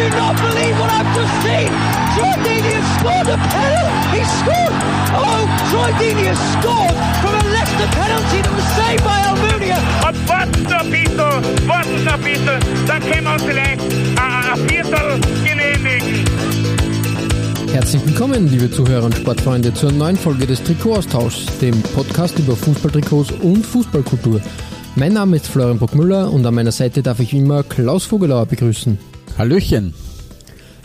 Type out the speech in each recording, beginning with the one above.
Do not believe what I've just seen! Troy Deeney has scored a penalty! He scored! Oh, Troy Deeney has scored from a Leicester penalty that was saved by Almunia! Und warten noch ein bisschen, warten noch ein bisschen, dann können wir uns vielleicht ein, ein Viertel genehmigen. Herzlich willkommen, liebe Zuhörer und Sportfreunde, zur neuen Folge des Trikotaustauschs, dem Podcast über Fußballtrikots und Fußballkultur. Mein Name ist Florian Bruckmüller und an meiner Seite darf ich immer Klaus Vogelauer begrüßen. Hallöchen.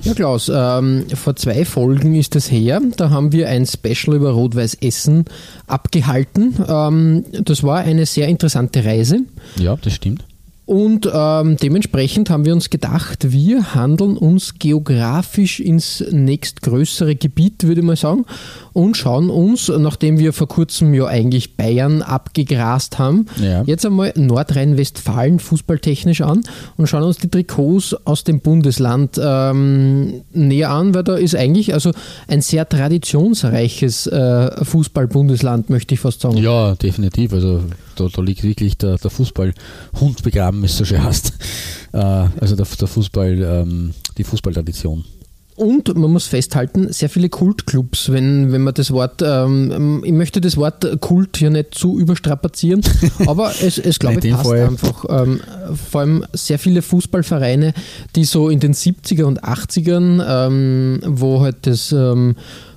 Ja, Klaus, ähm, vor zwei Folgen ist es her. Da haben wir ein Special über Rot-Weiß Essen abgehalten. Ähm, das war eine sehr interessante Reise. Ja, das stimmt. Und ähm, dementsprechend haben wir uns gedacht, wir handeln uns geografisch ins nächstgrößere Gebiet, würde ich mal sagen, und schauen uns, nachdem wir vor kurzem ja eigentlich Bayern abgegrast haben, Ja. jetzt einmal Nordrhein-Westfalen fußballtechnisch an und schauen uns die Trikots aus dem Bundesland ähm, näher an, weil da ist eigentlich also ein sehr traditionsreiches äh, Fußball-Bundesland, möchte ich fast sagen. Ja, definitiv. Also da, da liegt wirklich der, der Fußballhund begraben, wie es so schön heißt. Äh, also der, der Fußball, ähm, die Fußballtradition. Und man muss festhalten, sehr viele Kultclubs, wenn, wenn man das Wort, ähm, ich möchte das Wort Kult hier nicht zu überstrapazieren, aber es, es glaube ich passt einfach. Ähm, vor allem sehr viele Fußballvereine, die so in den 70er und 80ern, ähm, wo halt das ähm,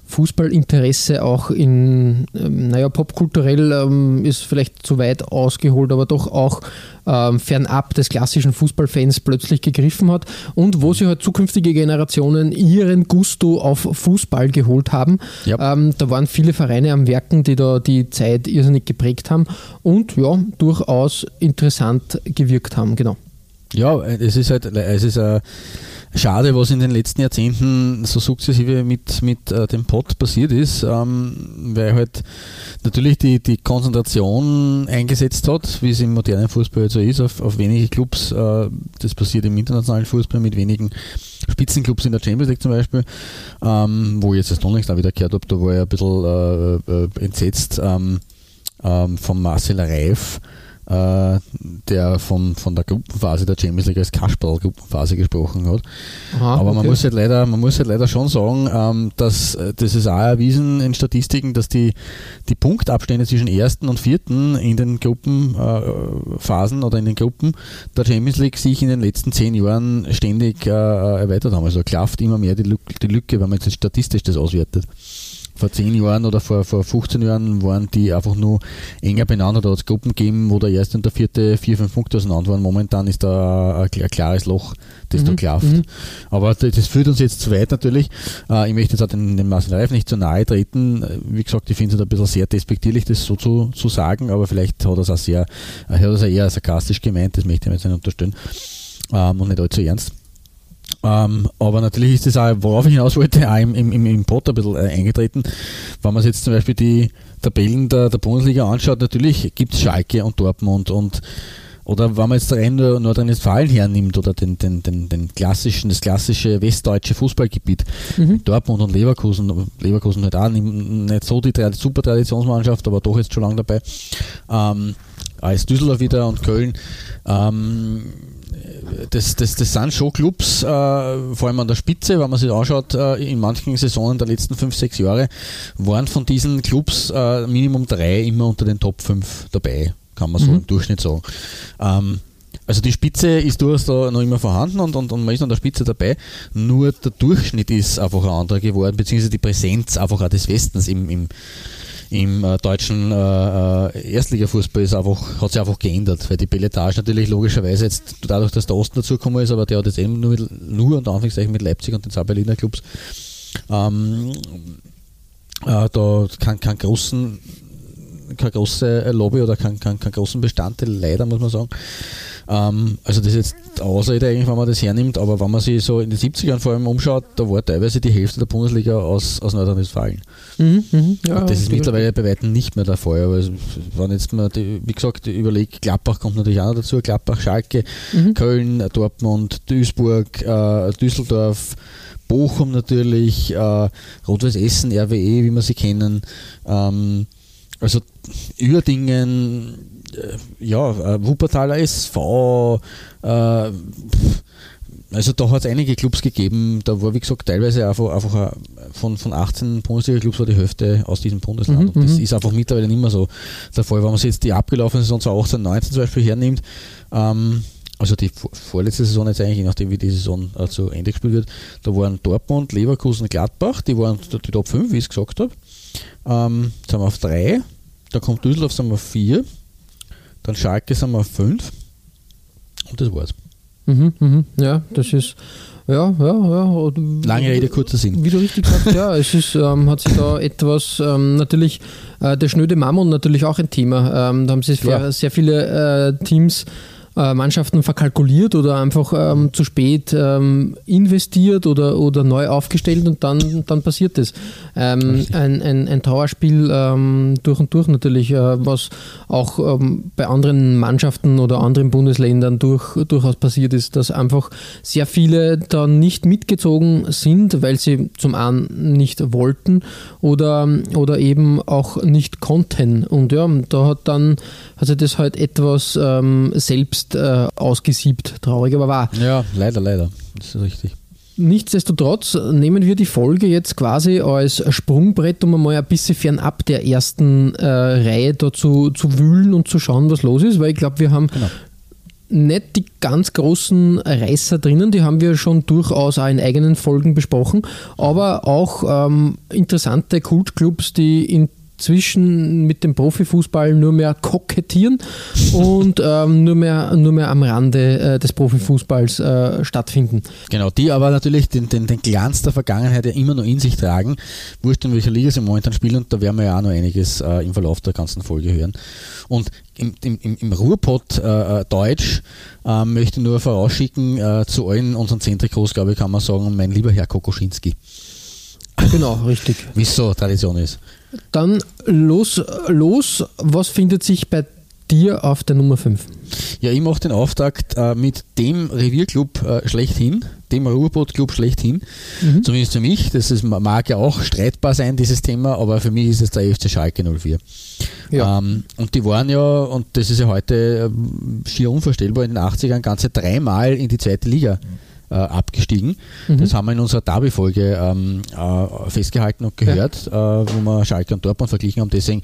Fußballinteresse auch in, ähm, naja, popkulturell ähm, ist vielleicht zu weit ausgeholt, aber doch auch ähm, fernab des klassischen Fußballfans plötzlich gegriffen hat und wo sie halt zukünftige Generationen ihren Gusto auf Fußball geholt haben. Ja. Ähm, da waren viele Vereine am Werken, die da die Zeit irrsinnig geprägt haben und ja, durchaus interessant gewirkt haben, genau. Ja, es ist halt, es ist äh, schade, was in den letzten Jahrzehnten so sukzessive mit, mit äh, dem Pott passiert ist, ähm, weil halt natürlich die, die Konzentration eingesetzt hat, wie es im modernen Fußball halt so ist, auf, auf wenige Clubs. Äh, das passiert im internationalen Fußball mit wenigen Spitzenclubs in der Champions League zum Beispiel, ähm, wo ich jetzt das nicht da wieder gehört habe, da war ich ein bisschen äh, äh, entsetzt ähm, ähm, von Marcel Reif, äh, der von, von der Gruppenphase der Champions League als Kasperl-Gruppenphase gesprochen hat. Aha, Aber man okay. muss halt leider, man muss halt leider schon sagen, ähm, dass äh, das ist auch erwiesen in Statistiken, dass die, die Punktabstände zwischen ersten und vierten in den Gruppenphasen oder in den Gruppen der Champions League sich in den letzten zehn Jahren ständig äh, erweitert haben. Also klafft immer mehr die, Lück, die Lücke, wenn man jetzt statistisch das auswertet vor 10 Jahren oder vor, vor 15 Jahren waren die einfach nur enger beieinander. Da hat es Gruppen gegeben, wo der erste und der vierte vier, fünf Punkte auseinander waren. Momentan ist da ein, ein klares Loch, das da Mhm, klafft. mhm. Aber das, das führt uns jetzt zu weit natürlich. Äh, ich möchte jetzt auch den, den Marcel Reif nicht zu nahe treten. Wie gesagt, ich finde es halt ein bisschen sehr despektierlich, das so zu, zu sagen, aber vielleicht hat er es auch sehr, äh, hat er es auch eher sarkastisch gemeint, das möchte ich mir jetzt nicht unterstellen. Ähm, und nicht allzu ernst. Ähm, aber natürlich ist das auch, worauf ich hinaus wollte, auch im, im, im- Pot ein bisschen äh, eingetreten. Wenn man sich jetzt zum Beispiel die Tabellen der, der Bundesliga anschaut, natürlich gibt es Schalke und Dortmund und oder wenn man jetzt rein nur Nordrhein-Westfalen hernimmt oder den, den, den, den klassischen, das klassische westdeutsche Fußballgebiet, Mhm. Dortmund und Leverkusen, Leverkusen halt auch nicht, so die super Traditionsmannschaft, aber doch jetzt schon lange dabei. Ähm, als Düsseldorf wieder und Köln. Ähm, das, das, das sind schon Clubs, äh, vor allem an der Spitze, wenn man sich anschaut, äh, in manchen Saisonen der letzten 5, 6 Jahre, waren von diesen Clubs äh, Minimum drei immer unter den Top 5 dabei, kann man so Mhm. im Durchschnitt sagen. Ähm, also die Spitze ist durchaus da noch immer vorhanden und, und, und man ist an der Spitze dabei, nur der Durchschnitt ist einfach ein anderer geworden, beziehungsweise die Präsenz einfach auch des Westens im, im, im äh, deutschen äh, äh, Erstligafußball ist einfach, hat sich einfach geändert, weil die Belletage natürlich logischerweise jetzt dadurch, dass der Osten dazugekommen ist, aber der hat jetzt eben nur, mit, nur unter Anführungszeichen mit Leipzig und den zwei Berliner Clubs ähm, äh, da keinen kein großen keine große Lobby oder keinen kein, kein großen Bestandteil, leider muss man sagen. Ähm, also das ist jetzt Ausrede eigentlich, wenn man das hernimmt, aber wenn man sich so in den 70ern vor allem umschaut, da war teilweise die Hälfte der Bundesliga aus, aus Nordrhein-Westfalen. Mhm, mhm, ja, das ist mittlerweile bei weitem nicht mehr der Fall. Aber wenn jetzt mal, die, wie gesagt, überlegt, Gladbach kommt natürlich auch noch dazu, Gladbach, Schalke, mhm. Köln, Dortmund, Duisburg, äh, Düsseldorf, Bochum natürlich, äh, Rot-Weiß Essen, RWE, wie wir sie kennen. Ähm, also Uerdingen, äh, ja, äh, Wuppertaler SV, äh, also da hat es einige Clubs gegeben, da war wie gesagt teilweise einfach, einfach von, von 18 Bundesliga-Clubs war die Hälfte aus diesem Bundesland. Mhm, und das mhm. ist einfach mittlerweile nicht mehr so der Fall. Wenn man sich jetzt die abgelaufene Saison 2018, 19 zum Beispiel hernimmt, ähm, also die vorletzte Saison jetzt eigentlich, je nachdem wie die Saison äh, zu Ende gespielt wird, da waren Dortmund, Leverkusen, Gladbach, die waren die Top 5, wie ich es gesagt habe. Ähm, sind wir auf 3, dann kommt Düsseldorf, sind wir auf 4, dann Schalke sind wir auf 5 und das war's. Mhm, mhm, ja, das ist ja, ja, ja. Lange Rede, kurzer Sinn. Wie du richtig sagst, ja, es ist, ähm, hat sich da etwas, ähm, natürlich, äh, der schnöde Mammon natürlich auch ein Thema. Ähm, da haben sich ja. sehr viele äh, Teams äh, Mannschaften verkalkuliert oder einfach ähm, zu spät ähm, investiert oder, oder neu aufgestellt und dann, dann passiert das. Ähm, ein, ein, ein Trauerspiel ähm, durch und durch natürlich, äh, was auch ähm, bei anderen Mannschaften oder anderen Bundesländern durch, durchaus passiert ist, dass einfach sehr viele da nicht mitgezogen sind, weil sie zum einen nicht wollten oder, oder eben auch nicht konnten. Und ja, da hat dann hat sich das halt etwas ähm, selbst äh, ausgesiebt, traurig aber wahr. Ja, leider, leider. Das ist richtig. Nichtsdestotrotz nehmen wir die Folge jetzt quasi als Sprungbrett, um einmal ein bisschen fernab der ersten äh, Reihe da zu, zu wühlen und zu schauen, was los ist, weil ich glaube, wir haben genau. nicht die ganz großen Reißer drinnen, die haben wir schon durchaus auch in eigenen Folgen besprochen, aber auch ähm, interessante Kultclubs, die in zwischen mit dem Profifußball nur mehr kokettieren und ähm, nur, mehr, nur mehr am Rande äh, des Profifußballs äh, stattfinden. Genau, die aber natürlich den, den, den Glanz der Vergangenheit ja immer noch in sich tragen. Wurscht in welcher Liga sie momentan spielen und da werden wir ja auch noch einiges äh, im Verlauf der ganzen Folge hören. Und im, im, im Ruhrpott äh, äh, Deutsch äh, möchte ich nur vorausschicken äh, zu allen unseren Zentrikos, glaube ich, kann man sagen, mein lieber Herr Kokoschinski. Genau, richtig. Wie es so Tradition ist. Dann los, los, was findet sich bei dir auf der Nummer 5? Ja, ich mache den Auftakt äh, mit dem Revierclub äh, schlechthin, dem Ruhrboot-Club schlechthin. Mhm. Zumindest für mich. Das ist, mag ja auch streitbar sein, dieses Thema, aber für mich ist es der FC Schalke 04. Ja. Ähm, und die waren ja, und das ist ja heute äh, schier unvorstellbar, in den 80ern ganze dreimal in die zweite Liga. Mhm äh, abgestiegen. Mhm. Das haben wir in unserer Derby-Folge ähm, äh, festgehalten und gehört, ja. äh, wo wir Schalke und Dortmund verglichen haben. Deswegen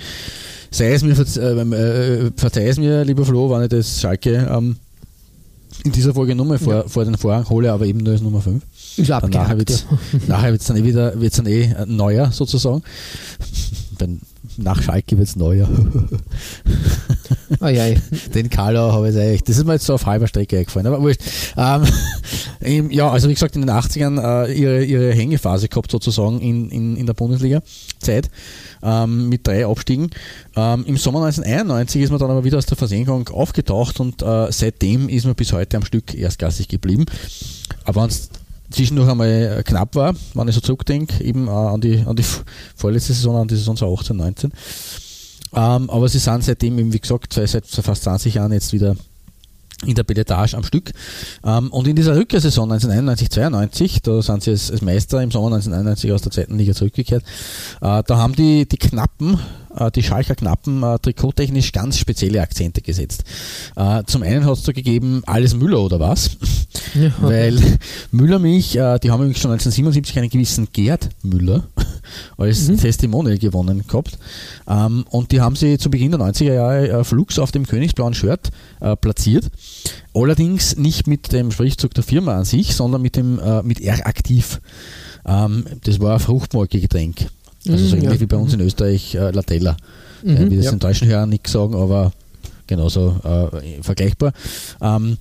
sei es mir, äh, äh, verzeih es mir, lieber Flo, wenn ich das Schalke ähm, in dieser Folge Nummer vor, ja. vor den Vorhang hole, aber eben nur als Nummer 5. Ist nachher wird es dann eh wieder wird's dann eh neuer sozusagen. nach Schalke wird es neuer. Oh, Den Karlau habe ich eigentlich, das ist mir jetzt so auf halber Strecke eingefallen, aber wurscht. Ähm, ja, also wie gesagt, in den 80ern äh, ihre, ihre Hängephase gehabt sozusagen in, in, in der Bundesliga-Zeit ähm, mit drei Abstiegen. Ähm, Im Sommer 1991 ist man dann aber wieder aus der Versenkung aufgetaucht und äh, seitdem ist man bis heute am Stück erstklassig geblieben. Aber wenn zwischendurch einmal knapp war, wenn ich so zurückdenke, eben äh, an, die, an die vorletzte Saison, an die Saison 2018, 19. Ähm, aber sie sind seitdem, eben, wie gesagt, seit fast 20 Jahren jetzt wieder in der Billetage am Stück. Ähm, und in dieser Rückkehrsaison 1991-92, da sind sie als, Meister im Sommer 1991 aus der zweiten Liga zurückgekehrt, äh, da haben die, die Knappen äh, die Schalker Knappen äh, trikottechnisch ganz spezielle Akzente gesetzt. Äh, zum einen hat es da gegeben, alles Müller oder was? Ja. Weil Müllermilch, die haben nämlich schon 1977 einen gewissen Gerd Müller als mhm. Testimonial gewonnen gehabt. Ähm, und die haben sie zu Beginn der 90er Jahre Flux auf dem königsblauen Shirt platziert. Allerdings nicht mit dem Sprichzug der Firma an sich, sondern mit dem mit R aktiv. Ähm, das war ein Fruchtmolkegetränk. Also so mhm, ähnlich ja. wie bei uns in Österreich äh, Latella. Mhm, ja, wie das ja. in deutschen Hörern nichts sagen, aber genauso äh, vergleichbar. Ähm,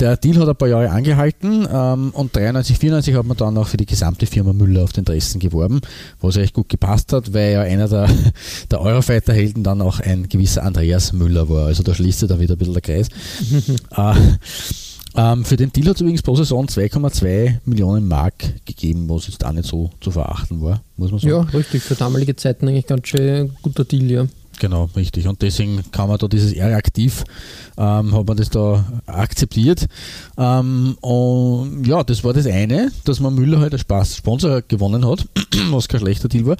Der Deal hat ein paar Jahre angehalten ähm, und 93, 94 hat man dann auch für die gesamte Firma Müller auf den Dressen geworben, was echt gut gepasst hat, weil ja einer der, der Eurofighter-Helden dann auch ein gewisser Andreas Müller war. Also da schließt sich da wieder ein bisschen der Kreis. äh, ähm, für den Deal hat es übrigens pro Saison 2,2 Millionen Mark gegeben, was jetzt auch nicht so zu verachten war, muss man sagen. Ja, richtig. Für damalige Zeiten eigentlich ganz schön guter Deal, ja. Genau, richtig. Und deswegen kann man da dieses eher aktiv, ähm, hat man das da akzeptiert. Ähm, und ja, das war das eine, dass man Müller halt als Spaß Sponsor gewonnen hat, was kein schlechter Deal war.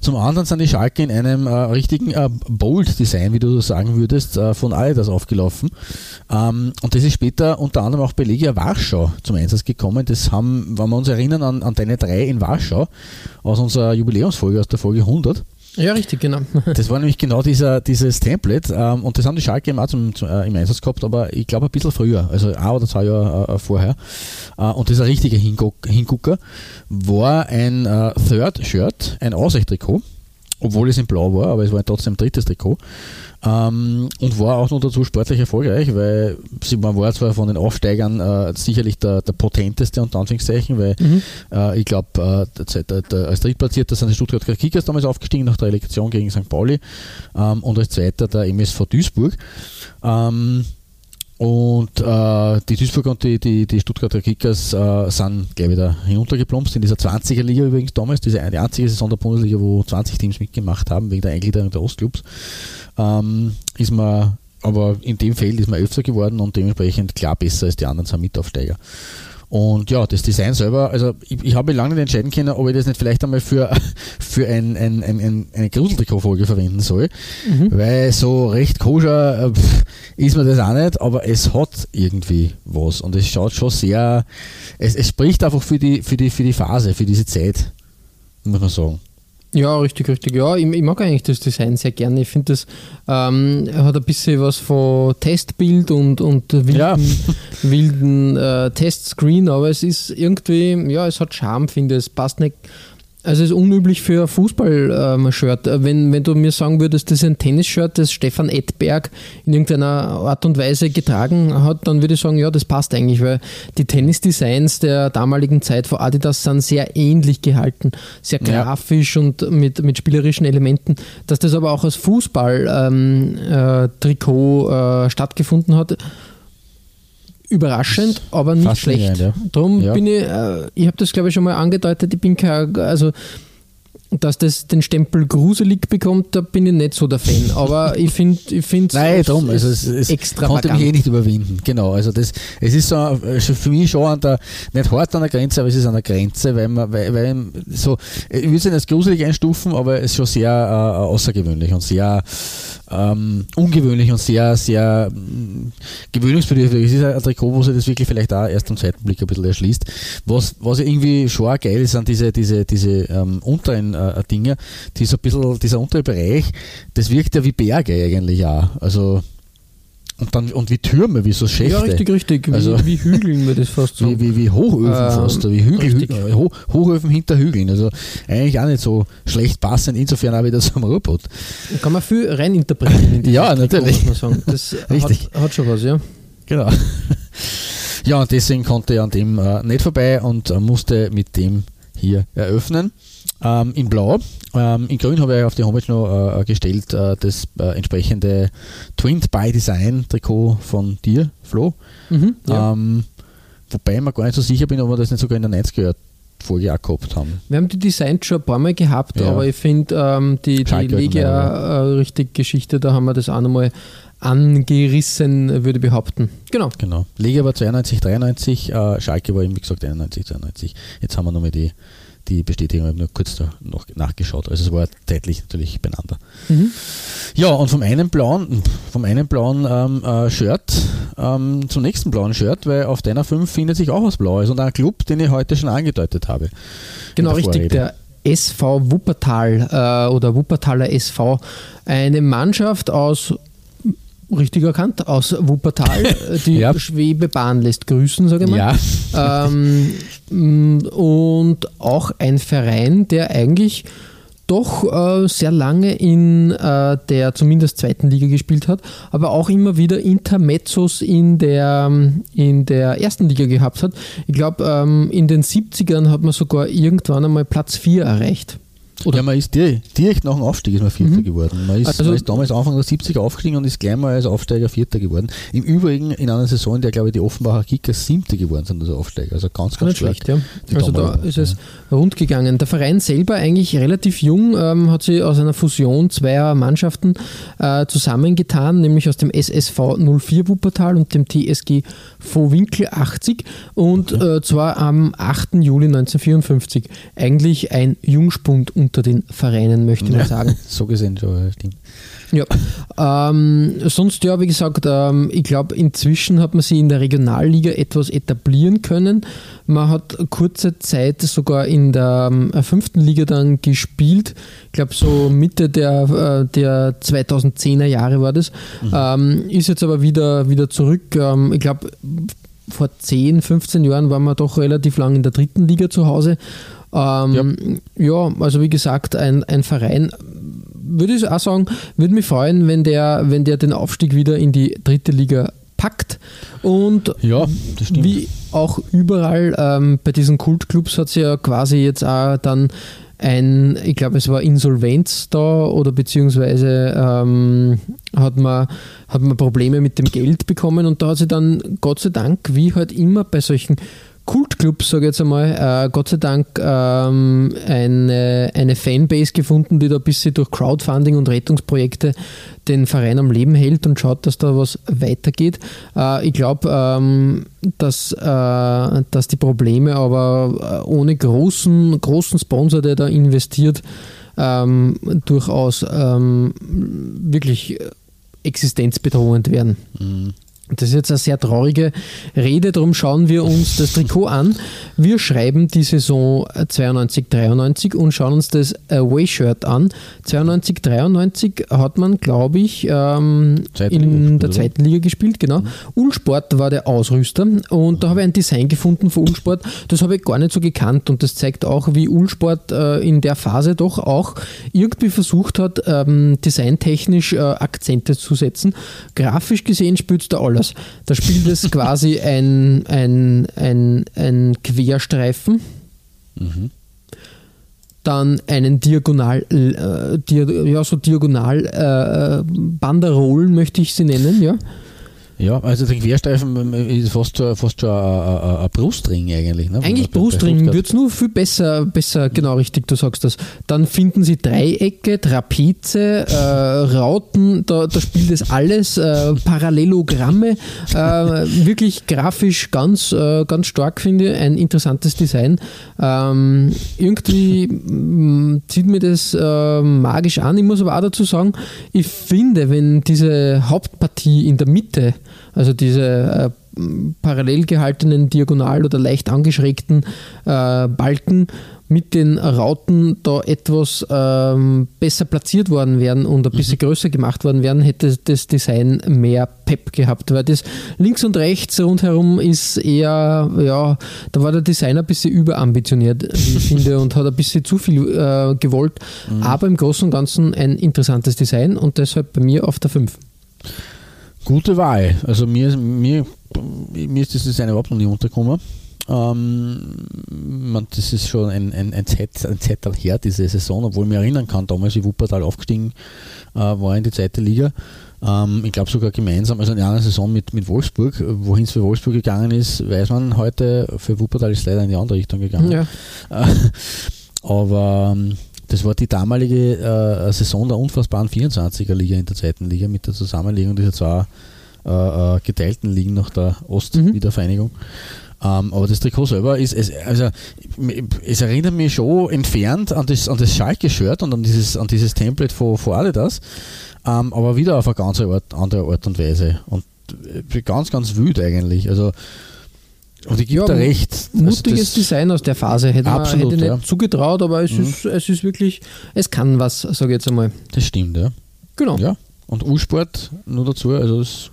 Zum anderen sind die Schalke in einem äh, richtigen äh, Bold-Design, wie du sagen würdest, äh, von Adidas aufgelaufen. Ähm, und das ist später unter anderem auch bei Legia Warschau zum Einsatz gekommen. Das haben, wenn wir uns erinnern an, an deine drei in Warschau aus unserer Jubiläumsfolge, aus der Folge 100, ja, richtig, genau. das war nämlich genau dieser, dieses Template ähm, und das haben die Schalke auch zum, zum, äh, im Einsatz gehabt, aber ich glaube ein bisschen früher, also ein oder zwei Jahre äh, vorher. Äh, und ein richtiger Hingucker, war ein äh, Third-Shirt, ein Aussicht-Trikot, obwohl es in Blau war, aber es war trotzdem ein drittes Trikot. Ähm, und war auch noch dazu sportlich erfolgreich, weil sie, man war zwar von den Aufsteigern äh, sicherlich der, der potenteste unter Anführungszeichen, weil Mhm. äh, ich glaube, äh, als Drittplatzierter sind die Stuttgarter Kickers damals aufgestiegen nach der Relegation gegen St. Pauli ähm, und als Zweiter der MSV Duisburg. Ähm, und äh, die Duisburger und die, die, die Stuttgarter Kickers äh, sind gleich wieder hinuntergeplumpst in dieser 20er Liga übrigens damals, diese die einzige Saison der Bundesliga, wo 20 Teams mitgemacht haben, wegen der Eingliederung der Ostclubs. Ähm, ist man, aber in dem Feld ist man öfter geworden und dementsprechend klar besser als die anderen zwei Mitaufsteiger. Und ja, das Design selber, also ich, ich habe mich lange nicht entscheiden können, ob ich das nicht vielleicht einmal für, für ein, ein, ein, ein, eine Gruseltrikot-Folge verwenden soll, weil so recht koscher äh, pff, ist mir das auch nicht, aber es hat irgendwie was. Und es schaut schon sehr, es, es spricht einfach für die, für, die, für die Phase, für diese Zeit, muss man sagen. Ja, richtig, richtig. Ja, ich, ich mag eigentlich das Design sehr gerne. Ich finde, das ähm, hat ein bisschen was von Testbild und, und wilden, Ja. wilden äh, Testscreen, aber es ist irgendwie, ja, es hat Charme, finde ich. Es passt nicht. Also es ist unüblich für ein Fußball-Shirt. wenn, wenn du mir sagen würdest, das ist ein Tennisshirt, das Stefan Edberg in irgendeiner Art und Weise getragen hat, dann würde ich sagen, ja, das passt eigentlich, weil die Tennis-Designs der damaligen Zeit von Adidas sind sehr ähnlich gehalten, sehr Ja. grafisch und mit, mit spielerischen Elementen. Dass das aber auch als Fußball-Trikot äh, stattgefunden hat, überraschend, aber nicht schlecht. ja. Darum Ja. bin ich, äh, ich habe das glaube ich schon mal angedeutet, ich bin kein, also dass das den Stempel gruselig bekommt, da bin ich nicht so der Fan. Aber ich finde ich finde Nein, darum, also es, es konnte extravagant. mich eh nicht überwinden. Genau, also das, es ist so schon für mich schon an der, nicht hart an der Grenze, aber es ist an der Grenze, weil man, weil, weil so, ich würde es nicht als gruselig einstufen, aber es ist schon sehr äh, außergewöhnlich und sehr ähm, ungewöhnlich und sehr, sehr mm, gewöhnungsbedürftig. Es ist ein Trikot, wo sich das wirklich vielleicht auch erst am zweiten Blick ein bisschen erschließt. Was, was irgendwie schon geil ist, sind diese, diese, diese ähm, unteren äh, Dinge, die so ein bisschen, dieser untere Bereich, das wirkt ja wie Berge eigentlich auch. Also und dann und wie Türme, wie so Schächte. Ja, richtig, richtig. Wie, Also- wie Hügeln wir das fast so. Wie, wie, wie Hochöfen Ähm, fast, wie Hügel, Ho Hochöfen hinter Hügeln. Also eigentlich auch nicht so schlecht passend, insofern auch wieder zum Ruhrpott. Kann man viel reininterpretieren. in Ja, Trikot, natürlich. Muss man sagen. Das Richtig. Hat, hat schon was, ja. Genau. Ja, und deswegen konnte er an dem äh, nicht vorbei und äh, musste mit dem hier eröffnen. Ähm, in Blau. Ähm, in Grün habe ich auf die Homepage noch äh, gestellt äh, das äh, entsprechende Twinned by Design Trikot von dir, Flo. Mhm, ja. Ähm, wobei ich mir gar nicht so sicher bin, ob wir das nicht sogar in der 90er Folge auch gehabt haben. Wir haben die Designs schon ein paar Mal gehabt, Ja. aber ich finde ähm, die, die Lega äh, richtig Geschichte, da haben wir das auch nochmal angerissen, würde ich behaupten. Genau. Genau. Lega war 92, 93, äh, Schalke war eben wie gesagt 91, 92. Jetzt haben wir nochmal die, die Bestätigung, ich habe nur kurz da noch nachgeschaut. Also es war zeitlich natürlich beieinander. Mhm. Ja, und vom einen blauen, vom einen blauen ähm, äh, Shirt ähm, zum nächsten blauen Shirt, weil auf deiner 5 findet sich auch was Blaues und ein Club, den ich heute schon angedeutet habe. Genau, der richtig. Der SV Wuppertal äh, oder Wuppertaler SV. Eine Mannschaft aus, richtig erkannt, aus Wuppertal, äh, die Ja. Schwebebahn lässt grüßen, sage ich mal. Ja, ähm, mh, und auch ein Verein, der eigentlich doch äh, sehr lange in äh, der zumindest zweiten Liga gespielt hat, aber auch immer wieder Intermezzos in der, in der ersten Liga gehabt hat. Ich glaube, ähm, in den 70ern hat man sogar irgendwann einmal Platz 4 erreicht. Oder? Ja, man ist direkt, direkt nach dem Aufstieg ist man Vierter mhm. geworden. Man ist, also, man ist damals Anfang der 70er aufgestiegen und ist gleich mal als Aufsteiger Vierter geworden. Im Übrigen in einer Saison, in der glaube ich die Offenbacher Kickers Siebte geworden sind als Aufsteiger. Also ganz, ganz schlecht. Ja. Also da ist es rund gegangen. Der Verein selber eigentlich relativ jung, ähm, hat sich aus einer Fusion zweier Mannschaften äh, zusammengetan, nämlich aus dem SSV 04 Wuppertal und dem TSG Vohwinkel 80 und okay. äh, zwar am 8. Juli 1954. Eigentlich ein Jungspund und unter den Vereinen, möchte ich ja, sagen. So gesehen schon, stimmt. Ja, ähm, sonst ja, wie gesagt, ähm, ich glaube, inzwischen hat man sie in der Regionalliga etwas etablieren können. Man hat kurze Zeit sogar in der ähm, fünften Liga dann gespielt. Ich glaube, so Mitte der, äh, der 2010er Jahre war das. Mhm. Ähm, ist jetzt aber wieder, wieder zurück. Ähm, ich glaube, vor 10, 15 Jahren waren wir doch relativ lang in der dritten Liga zu Hause ähm, ja. ja. also wie gesagt, ein, ein Verein, würde ich auch sagen, würde mich freuen, wenn der, wenn der den Aufstieg wieder in die dritte Liga packt. Und ja, wie auch überall ähm, bei diesen Kultclubs hat es ja quasi jetzt auch dann ein, ich glaube, es war Insolvenz da oder beziehungsweise ähm, hat, man, hat man Probleme mit dem Geld bekommen und da hat sie dann Gott sei Dank, wie halt immer bei solchen Kultclub, sage ich jetzt einmal, äh, Gott sei Dank ähm, eine, eine Fanbase gefunden, die da ein bisschen durch Crowdfunding und Rettungsprojekte den Verein am Leben hält und schaut, dass da was weitergeht. Äh, ich glaube, ähm, dass, äh, dass die Probleme aber äh, ohne großen, großen Sponsor, der da investiert, ähm, durchaus ähm, wirklich existenzbedrohend werden. Mhm. Das ist jetzt eine sehr traurige Rede, darum schauen wir uns das Trikot an. Wir schreiben die Saison 92-93 und schauen uns das Away-Shirt an. 92-93 hat man, glaube ich, ähm, in der zweiten Liga gespielt, genau. Mhm. Ulsport war der Ausrüster und da habe ich ein Design gefunden für Ulsport, das habe ich gar nicht so gekannt und das zeigt auch, wie Ulsport äh, in der Phase doch auch irgendwie versucht hat, ähm, designtechnisch äh, Akzente zu setzen. Grafisch gesehen spürt es da anders. Da spielt es quasi ein, ein, ein, ein Querstreifen. Mhm. Dann einen Diagonal, äh, ja, so Diagonal äh, Banderolen möchte ich sie nennen, ja. Ja, also der Querstreifen ist fast schon, fast schon ein, ein Brustring eigentlich. Ne? Eigentlich Brustring wird es nur viel besser, besser, genau richtig, du sagst das. Dann finden sie Dreiecke, Trapeze, äh, Rauten, da, da spielt es alles, äh, Parallelogramme, äh, wirklich grafisch ganz, äh, ganz stark finde ich, ein interessantes Design. Ähm, irgendwie mm, zieht mir das äh, magisch an. Ich muss aber auch dazu sagen, ich finde, wenn diese Hauptpartie in der Mitte also diese äh, parallel gehaltenen, diagonal oder leicht angeschrägten äh, Balken mit den Rauten da etwas ähm, besser platziert worden wären und ein bisschen mhm. größer gemacht worden wären, hätte das Design mehr Pep gehabt, weil das links und rechts rundherum ist eher, ja, da war der Designer ein bisschen überambitioniert, wie ich finde, und hat ein bisschen zu viel äh, gewollt, mhm. aber im Großen und Ganzen ein interessantes Design und deshalb bei mir auf der 5. Gute Wahl. Also mir, mir, mir ist das Design überhaupt noch nie untergekommen. Ähm, man, das ist schon ein, ein, ein, Zeit, ein Zeital her, diese Saison, obwohl ich mich erinnern kann, damals wie Wuppertal aufgestiegen äh, war in die zweite Liga. Ähm, ich glaube sogar gemeinsam, also in einer Saison mit, mit Wolfsburg, wohin es für Wolfsburg gegangen ist, weiß man heute, für Wuppertal ist es leider in die andere Richtung gegangen. Ja. Äh, aber ähm, das war die damalige äh, Saison der unfassbaren 24er Liga in der zweiten Liga mit der Zusammenlegung dieser zwei äh, äh, geteilten Ligen nach der Ostwiedervereinigung. Mhm. Ähm, aber das Trikot selber ist, es, also, es erinnert mich schon entfernt an das, an das Schalke-Shirt und an dieses, an dieses Template von, von Adidas, ähm, aber wieder auf eine ganz andere Art und Weise und äh, ganz, ganz wild eigentlich. Also und ich gebe ja, da recht. Mutiges Design aus der Phase. Hätte absolut, man hätte ja. nicht zugetraut, aber es, mhm. ist, es ist wirklich, es kann was, sage ich jetzt einmal. Das stimmt, ja. Genau. Ja. Und U-Sport nur dazu, also es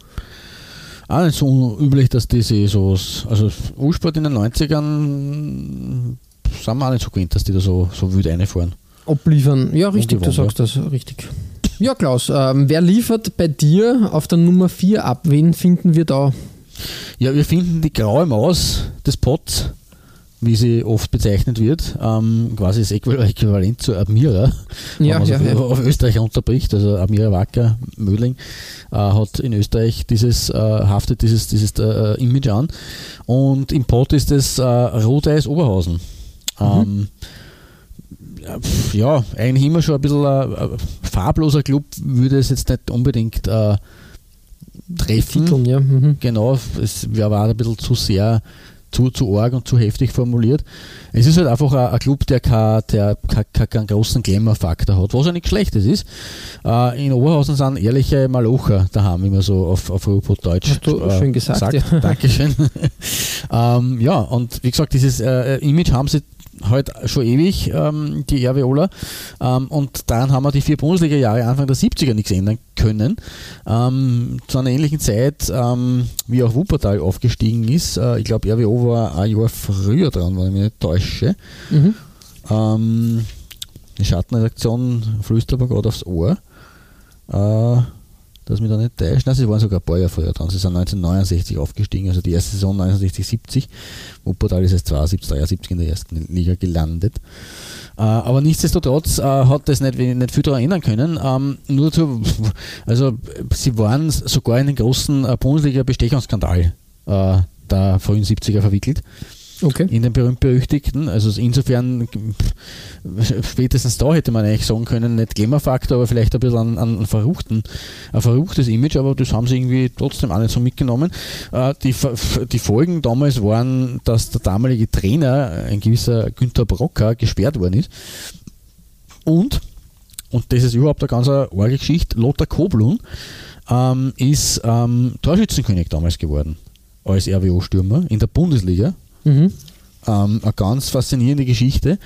auch nicht so unüblich, dass diese sowas, also U-Sport in den 90ern sind wir auch nicht so gewöhnt, dass die da so, so wild reinfahren. abliefern. Ja, richtig, du sagst das, richtig. Ja, Klaus, ähm, wer liefert bei dir auf der Nummer 4 ab? Wen finden wir da? Ja, wir finden die graue Maus des Pots, wie sie oft bezeichnet wird, ähm, quasi das Äquivalent zu Admira, Ja, wenn man ja, so ja. auf Österreich unterbricht. Also Admira Wacker Mödling äh, hat in Österreich dieses, äh, haftet dieses, dieses äh, Image an. Und im Pot ist es äh, Rot-Eis Oberhausen. Ähm, ja, pf, ja, eigentlich immer schon ein bisschen ein, ein farbloser Club, würde es jetzt nicht unbedingt äh, treffen. Titeln, ja. Mhm. Genau, es war ein bisschen zu sehr, zu, zu arg und zu heftig formuliert. Es ist halt einfach ein, ein Club, der, kein, der kein, kein, keinen großen Glamour-Faktor hat, was ja nichts Schlechtes ist. Äh, in Oberhausen sind ehrliche Malocher daheim, wie man so auf, auf Ruhrpott-Deutsch Hast du schön gesagt, ja. Dankeschön. ähm, ja, und wie gesagt, dieses äh, Image haben sie halt schon ewig, ähm, die RWOler. Ähm, und daran haben wir die vier Bundesliga-Jahre Anfang der 70er nichts ändern können. Ähm, zu einer ähnlichen Zeit, ähm, wie auch Wuppertal aufgestiegen ist. Äh, ich glaube, RWO war ein Jahr früher dran, wenn ich mich nicht täusche. Mhm. Ähm, die Schattenredaktion flüstert mir gerade aufs Ohr. Äh, dass mich da nicht täuscht. Nein, sie waren sogar ein paar Jahre früher dran. Sie sind 1969 aufgestiegen, also die erste Saison 1969-70. Wuppertal ist erst 72, 73 in der ersten Liga gelandet. Äh, aber nichtsdestotrotz äh, hat das nicht, nicht viel daran ändern können. Ähm, nur dazu, also sie waren sogar in den großen äh, Bundesliga-Bestechungsskandal der frühen 70er verwickelt Okay. in den berühmt-berüchtigten. Also insofern, spätestens da hätte man eigentlich sagen können, nicht Glamour-Faktor, aber vielleicht ein bisschen ein, ein, verruchten, ein verruchtes Image, aber das haben sie irgendwie trotzdem auch nicht so mitgenommen. Äh, die, die Folgen damals waren, dass der damalige Trainer, ein gewisser Günther Brocker, gesperrt worden ist. Und, und das ist überhaupt eine ganz arge Geschichte, Lothar Koblun ähm, ist ähm, Torschützenkönig damals geworden als RWO-Stürmer in der Bundesliga. Mhm. Ähm, eine ganz faszinierende Geschichte.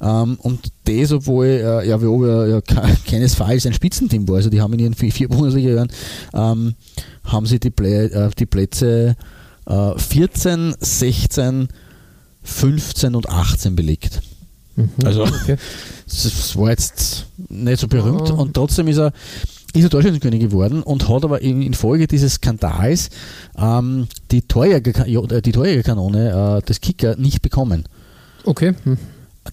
Ähm, und das, obwohl äh, ja, ja ke- keinesfalls ein Spitzenteam war. Also die haben in ihren vier, vier Bundesliga-Jahren ähm, haben sie die, Plä äh, die Plätze äh, 14, 16, 15 und 18 belegt. Mhm. Also Okay. das war jetzt nicht so berühmt Ja. und trotzdem ist er, ist er Torschützenkönig geworden und hat aber in- infolge dieses Skandals ähm, die, Torjäger, die Torjägerkanone äh, des Kicker nicht bekommen. Okay. Hm.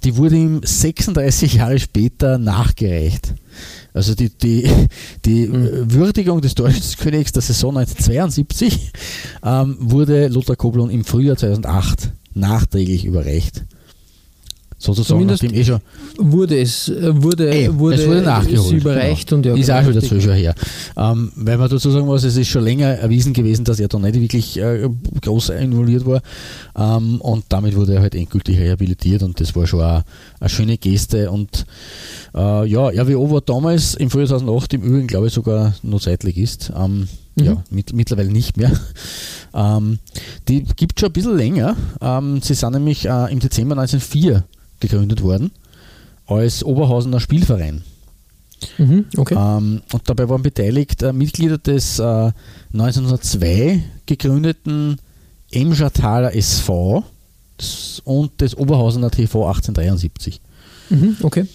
Die wurde ihm 36 Jahre später nachgereicht. Also die, die, die Mhm. äh, Würdigung des Torschützenkönigs der Saison 1972 ähm, wurde Lothar Koblun im Frühjahr 2008 nachträglich überreicht. Sozusagen, Zumindest nachdem eh schon Wurde es, äh, wurde, Eh, wurde, es wurde nachgeholt. es überreicht genau. und ja. Ist genau, auch schon wieder zwölf Jahre her. Ähm, weil man dazu sagen muss, es ist schon länger erwiesen gewesen, dass er da nicht wirklich äh, groß involviert war. Ähm, und damit wurde er halt endgültig rehabilitiert und das war schon auch eine schöne Geste. Und äh, ja, RWO war damals im Frühjahr 2008 im Übrigen, glaube ich, sogar noch Zeitligist. Ähm, Mhm. Ja, mit, mittlerweile nicht mehr. Ähm, die gibt schon ein bisschen länger. Ähm, sie sind nämlich äh, im Dezember 1904 gegründet worden als Oberhausener Spielverein. Mhm. Okay. Ähm, und dabei waren beteiligt äh, Mitglieder des äh, 1902 gegründeten Emschertaler SV und des Oberhausener TV 1873. Mhm. Okay.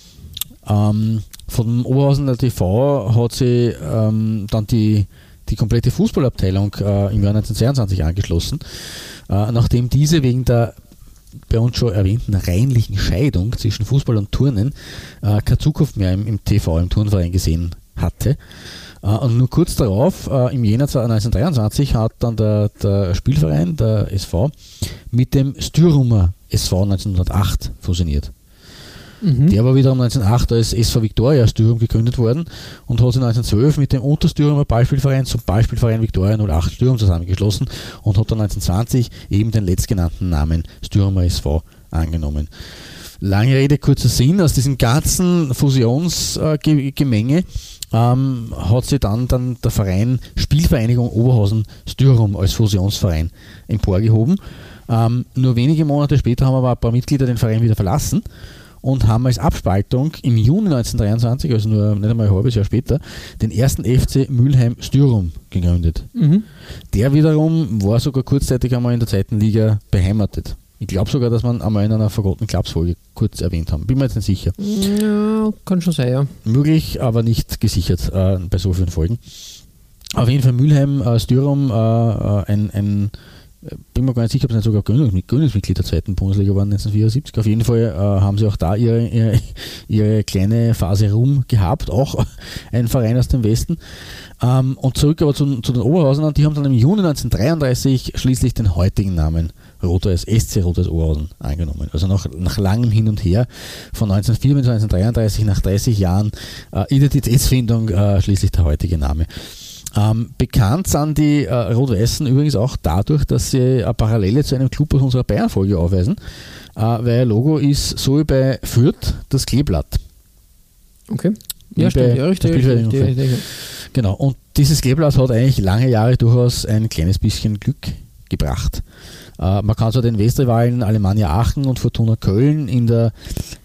Ähm, von dem Oberhausener TV hat sie ähm, dann die, die komplette Fußballabteilung äh, im Jahr 1922 angeschlossen, äh, nachdem diese wegen der bei uns schon erwähnten reinlichen Scheidung zwischen Fußball und Turnen äh, keine Zukunft mehr im, im TV, im Turnverein gesehen hatte. Äh, und nur kurz darauf, äh, im Jänner 1923, hat dann der, der Spielverein, der SV, mit dem Stürumer SV 1908 fusioniert. Mhm. Der war wiederum 1908 als SV Victoria Stürum gegründet worden und hat sich 1912 mit dem Unterstürumer Ballspielverein zum Ballspielverein Victoria 08 Stürum zusammengeschlossen und hat dann 1920 eben den letztgenannten Namen Stürumer SV angenommen. Lange Rede, kurzer Sinn, aus diesem ganzen Fusionsgemenge ähm, hat sich dann, dann der Verein Spielvereinigung Oberhausen Stürum als Fusionsverein emporgehoben. Ähm, nur wenige Monate später haben aber ein paar Mitglieder den Verein wieder verlassen und haben als Abspaltung im Juni 1923, also nur nicht einmal ein halbes Jahr später, den ersten FC Mülheim Styrum gegründet. Mhm. Der wiederum war sogar kurzzeitig einmal in der zweiten Liga beheimatet Ich glaube sogar, dass man einmal in einer Forgotten Clubs Folge kurz erwähnt haben. Bin mir jetzt nicht sicher. Ja, kann schon sein, ja. Möglich, aber nicht gesichert äh, bei so vielen Folgen. Auf jeden Fall Mülheim, äh, Styrum, äh, äh ein, ein bin mir gar nicht sicher, ob sie nicht sogar Gründungsmitglied der zweiten Bundesliga waren 1974. Auf jeden Fall äh, haben sie auch da ihre, ihre, ihre, kleine Phase Ruhm gehabt, auch ein Verein aus dem Westen. Ähm, und zurück aber zu, zu den Oberhausenern, die haben dann im Juni 1933 schließlich den heutigen Namen Rot-Weiß, SC Rot-Weiß Oberhausen angenommen. Also nach, nach langem Hin und Her von 1904 bis 1933, nach 30 Jahren äh, Identitätsfindung, äh, schließlich der heutige Name. Ähm, bekannt sind die äh, Rot-Weißen übrigens auch dadurch, dass sie eine Parallele zu einem Club aus unserer Bayern-Folge aufweisen, äh, weil ihr Logo ist so wie bei Fürth das Kleeblatt. Okay. Ja, stimmt. Ja, richtig, richtig, richtig, Genau. Und dieses Kleeblatt hat eigentlich lange Jahre durchaus ein kleines bisschen Glück gebracht. Äh, man kann zwar den Westrivalen Alemannia Aachen und Fortuna Köln in der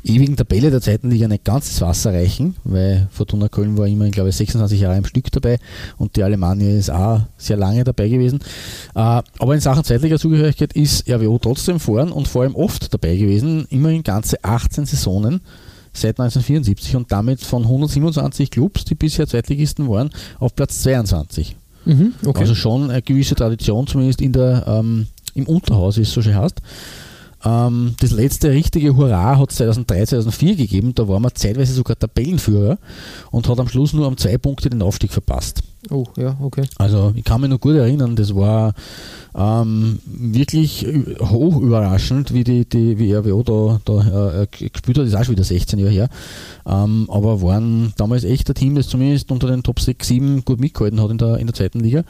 ewigen Tabelle der zweiten Liga nicht ganz ins Wasser reichen, weil Fortuna Köln war immer, glaube ich, 26 Jahre im Stück dabei und die Alemannia ist auch sehr lange dabei gewesen. Äh, aber in Sachen Zweitliga-Zugehörigkeit ist RWO trotzdem vorn und vor allem oft dabei gewesen, immerhin ganze 18 Saisonen seit 1974 und damit von 127 Clubs, die bisher Zweitligisten waren, auf Platz 22. Mhm, okay. Also schon eine gewisse Tradition, zumindest in der ähm, im Unterhaus, wie es so schön heißt. Ähm, das letzte richtige Hurra hat es 2003, 2004 gegeben. Da war man zeitweise sogar Tabellenführer und hat am Schluss nur um zwei Punkte den Aufstieg verpasst. Oh, ja, okay. Also ich kann mich noch gut erinnern, das war ähm, wirklich hoch überraschend, wie die, die wie RWO da, da äh, gespielt hat, das ist auch schon wieder 16 Jahre her. Ähm, aber waren damals echt ein Team, das zumindest unter den Top 6, 7 gut mitgehalten hat in der, in der zweiten Liga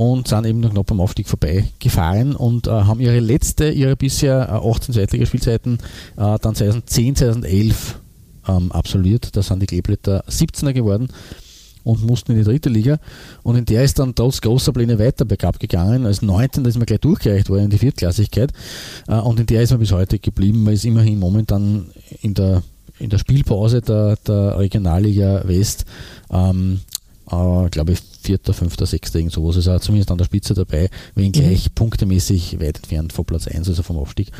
und sind eben noch knapp am Aufstieg vorbeigefahren und äh, haben ihre letzte, ihre bisher äh, 18 Zweitligaspielzeiten äh, dann 2010, 2011 ähm, absolviert. Da sind die Kleeblätter 17er geworden und mussten in die dritte Liga. Und in der ist dann trotz großer Pläne weiter bergab gegangen. Als 19. ist man gleich durchgereicht worden in die Viertklassigkeit. Äh, und in der ist man bis heute geblieben. Man ist immerhin momentan in der, in der Spielpause der, der Regionalliga West ähm, äh, glaube ich, vierter, fünfter, sechster, irgend sowas. Ist auch zumindest an der Spitze dabei, wenngleich mhm. punktemäßig weit entfernt von Platz 1, also vom Aufstieg.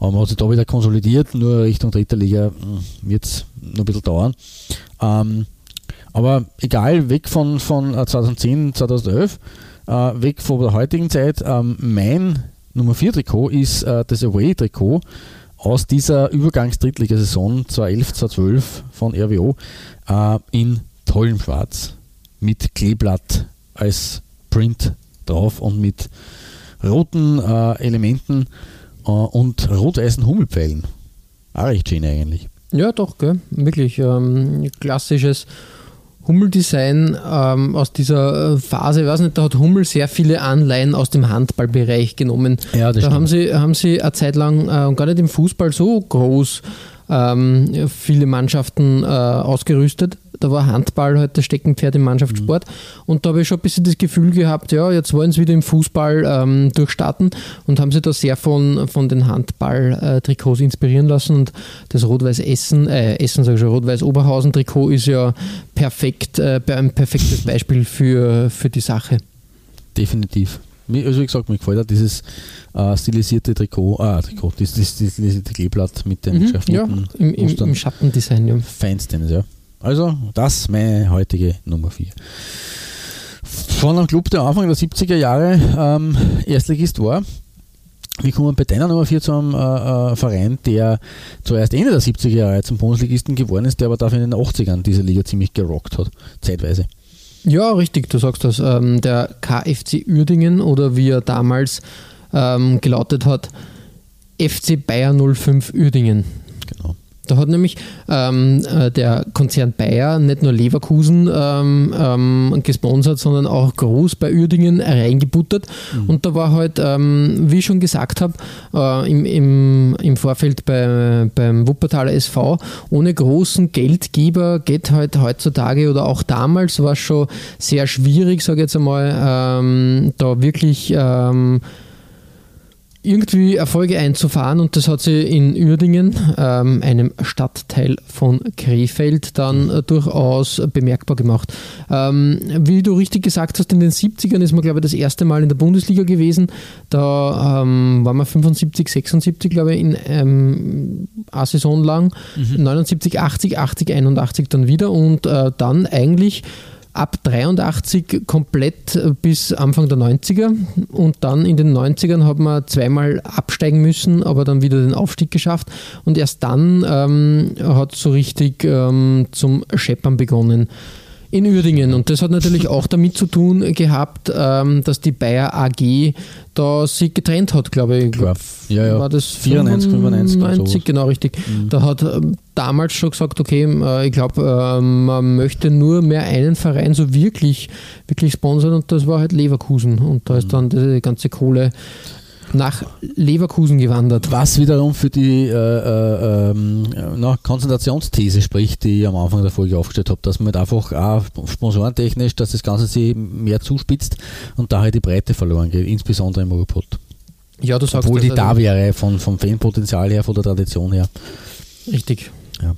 Aber man hat sich da wieder konsolidiert, nur Richtung dritter Liga hm, wird es noch ein bisschen dauern. Ähm, aber egal, weg von, von 2010, äh, 2011, äh, weg von der heutigen Zeit. Ähm, mein Nummer 4 Trikot ist äh, das Away-Trikot aus dieser Übergangs-Drittligasaison 2011-2012 von RWO äh, in tollem Schwarz mit Kleeblatt als Print drauf und mit roten äh, Elementen äh, und rot-weißen Hummelpfeilen. Auch recht schön eigentlich. Ja, doch, gell? wirklich ähm, klassisches Hummeldesign ähm, aus dieser äh, Phase, ich weiß nicht, da hat Hummel sehr viele Anleihen aus dem Handballbereich genommen. Ja, das da haben sie, haben sie eine Zeit lang äh, und gar nicht im Fußball so groß ähm, viele Mannschaften äh, ausgerüstet. Da war Handball halt das Steckenpferd im Mannschaftssport. Mhm. Und da habe ich schon ein bisschen das Gefühl gehabt, ja, jetzt wollen sie wieder im Fußball ähm, durchstarten und haben sich da sehr von, von den Handball-Trikots inspirieren lassen. Und das Rot-Weiß Essen, äh, Essen sage ich schon, Rot-Weiß Oberhausen-Trikot ist ja perfekt, äh, ein perfektes Beispiel für, für die Sache. Definitiv. Also wie gesagt, mir gefällt auch dieses äh, stilisierte Trikot, ah, Trikot, dieses, dieses stilisierte Kleeblatt mit den mhm, ja, im, im, im Schattendesign. Ja. Feinstens, ja. Also, das meine heutige Nummer 4. Von einem Club, der Anfang der 70er Jahre ähm, Erstligist war, wir kommen bei deiner Nummer 4 zu einem äh, Verein, der zuerst Ende der 70er Jahre zum Bundesligisten geworden ist, der aber dafür in den 80ern diese Liga ziemlich gerockt hat, zeitweise. Ja, richtig, du sagst das. Ähm, der KFC Uerdingen oder wie er damals ähm, gelautet hat, FC Bayer 05 Uerdingen. Da hat nämlich ähm, äh, der Konzern Bayer nicht nur Leverkusen ähm, ähm, gesponsert, sondern auch groß bei Uerdingen reingebuttert. Mhm. Und da war halt, ähm, wie ich schon gesagt habe, äh, im, im, im Vorfeld bei, beim Wuppertaler SV, ohne großen Geldgeber geht halt heutzutage oder auch damals war es schon sehr schwierig, sage ich jetzt einmal, ähm, da wirklich ähm, irgendwie Erfolge einzufahren und das hat sie in Uerdingen, ähm, einem Stadtteil von Krefeld, dann äh, durchaus bemerkbar gemacht. Ähm, wie du richtig gesagt hast, in den 70ern ist man, glaube ich, das erste Mal in der Bundesliga gewesen. Da ähm, waren wir 75, 76, glaube ich, in ähm, eine Saison lang. Mhm. 79, 80, 80, 81 dann wieder und äh, dann eigentlich ab 83 komplett bis Anfang der 90er und dann in den 90ern hat man zweimal absteigen müssen, aber dann wieder den Aufstieg geschafft. Und erst dann ähm, hat so richtig ähm, zum Scheppern begonnen in Uerdingen. Und das hat natürlich auch damit zu tun gehabt, ähm, dass die Bayer AG da sich getrennt hat, glaube ich. Glaub, ja, ja. War das 94, 95, 95 genau richtig. Mhm. Da hat ähm, damals schon gesagt, okay, äh, ich glaube, äh, man möchte nur mehr einen Verein so wirklich, wirklich sponsern und das war halt Leverkusen. Und da ist mhm. dann die ganze Kohle nach Leverkusen gewandert. Was wiederum für die äh, äh, ähm, na, Konzentrationsthese spricht, die ich am Anfang der Folge aufgestellt habe, dass man halt einfach auch sponsorentechnisch, dass das Ganze sich mehr zuspitzt und da halt die Breite verloren geht, insbesondere im Europot. Ja, du sagst Obwohl die da also wäre, von, vom Fanpotenzial her, von der Tradition her. Richtig. Ja.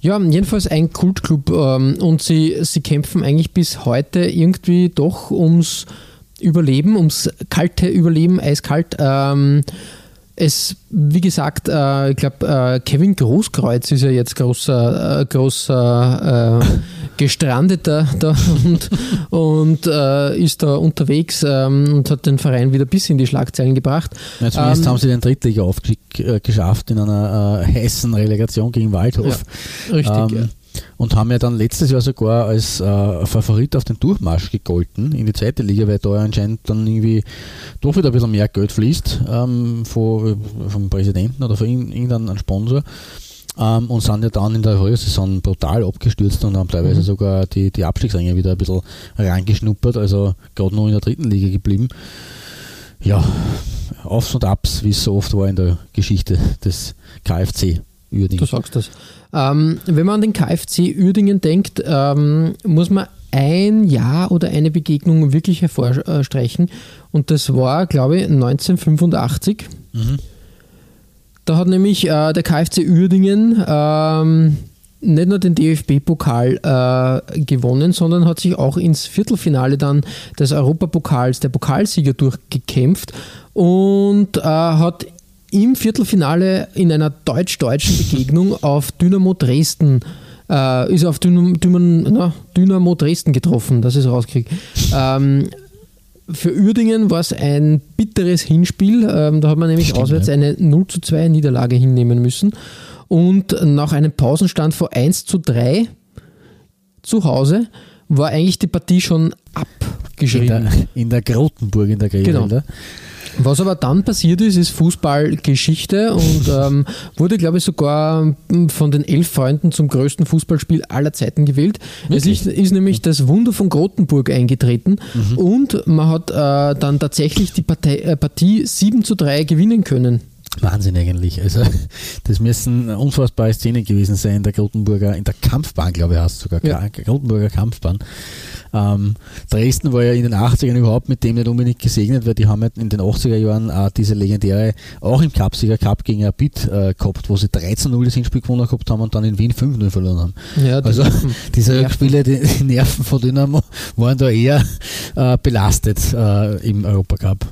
Ja, jedenfalls ein Kultclub ähm, und sie, sie kämpfen eigentlich bis heute irgendwie doch ums Überleben, ums kalte Überleben, eiskalt. Ähm, es, wie gesagt, äh, ich glaube, äh, Kevin Großkreuz ist ja jetzt großer, äh, großer äh, Gestrandeter da und, und äh, ist da unterwegs ähm, und hat den Verein wieder bis in die Schlagzeilen gebracht. Ja, zumindest ähm, haben sie den Drittliga-Aufstieg äh, geschafft in einer heißen Relegation gegen Waldhof. Ja, richtig, ähm, ja und haben ja dann letztes Jahr sogar als äh, Favorit auf den Durchmarsch gegolten in die zweite Liga, weil da anscheinend dann irgendwie doch wieder ein bisschen mehr Geld fließt ähm, von, vom Präsidenten oder von irgendeinem Sponsor. Ähm, und sind ja dann in der Frühsaison brutal abgestürzt und haben teilweise mhm. sogar die, die Abstiegsränge wieder ein bisschen reingeschnuppert, also gerade nur in der dritten Liga geblieben. Ja, Aufs und Abs, wie es so oft war in der Geschichte des KfC. Du sagst das. Ähm, wenn man an den KfC Uerdingen denkt, ähm, muss man ein Jahr oder eine Begegnung wirklich hervorstreichen. Und das war, glaube ich, 1985. Mhm. Da hat nämlich äh, der KfC Uerdingen ähm, nicht nur den DFB-Pokal äh, gewonnen, sondern hat sich auch ins Viertelfinale dann des Europapokals, der Pokalsieger, durchgekämpft und äh, hat im Viertelfinale in einer deutsch-deutschen Begegnung auf Dynamo Dresden äh, ist auf Dynamo, Dynamo, Dynamo Dresden getroffen, das ist rauskriegt. Ähm, für Uerdingen war es ein bitteres Hinspiel. Ähm, da hat man nämlich Stimmt, auswärts eine 0 zu 2 Niederlage hinnehmen müssen. Und nach einem Pausenstand von 1 zu 3 zu Hause war eigentlich die Partie schon abgeschrieben. In der, in der Grotenburg in der Grevelde. Genau. Was aber dann passiert ist, ist Fußballgeschichte und ähm, wurde, glaube ich, sogar von den elf Freunden zum größten Fußballspiel aller Zeiten gewählt. Wirklich? Es ist, ist, nämlich das Wunder von Grotenburg eingetreten mhm. und man hat äh, dann tatsächlich die Partei, äh, Partie 7 zu 3 gewinnen können. Wahnsinn eigentlich. Also das müssen unfassbare Szenen gewesen sein in der Grotenburger, in der Kampfbahn, glaube ich, heißt sogar. Ja. Grotenburger Kampfbahn. Ähm, Dresden war ja in den 80ern überhaupt mit dem nicht unbedingt gesegnet, weil die haben in den 80er Jahren äh, diese legendäre, auch im Cupsieger Cup gegen Rapid äh, gehabt, wo sie 13-0 das Hinspiel gewonnen gehabt haben und dann in Wien 5-0 verloren haben. Ja, also diese Spiele, die, die, Nerven von Dynamo waren da eher äh, belastet äh, im Europacup.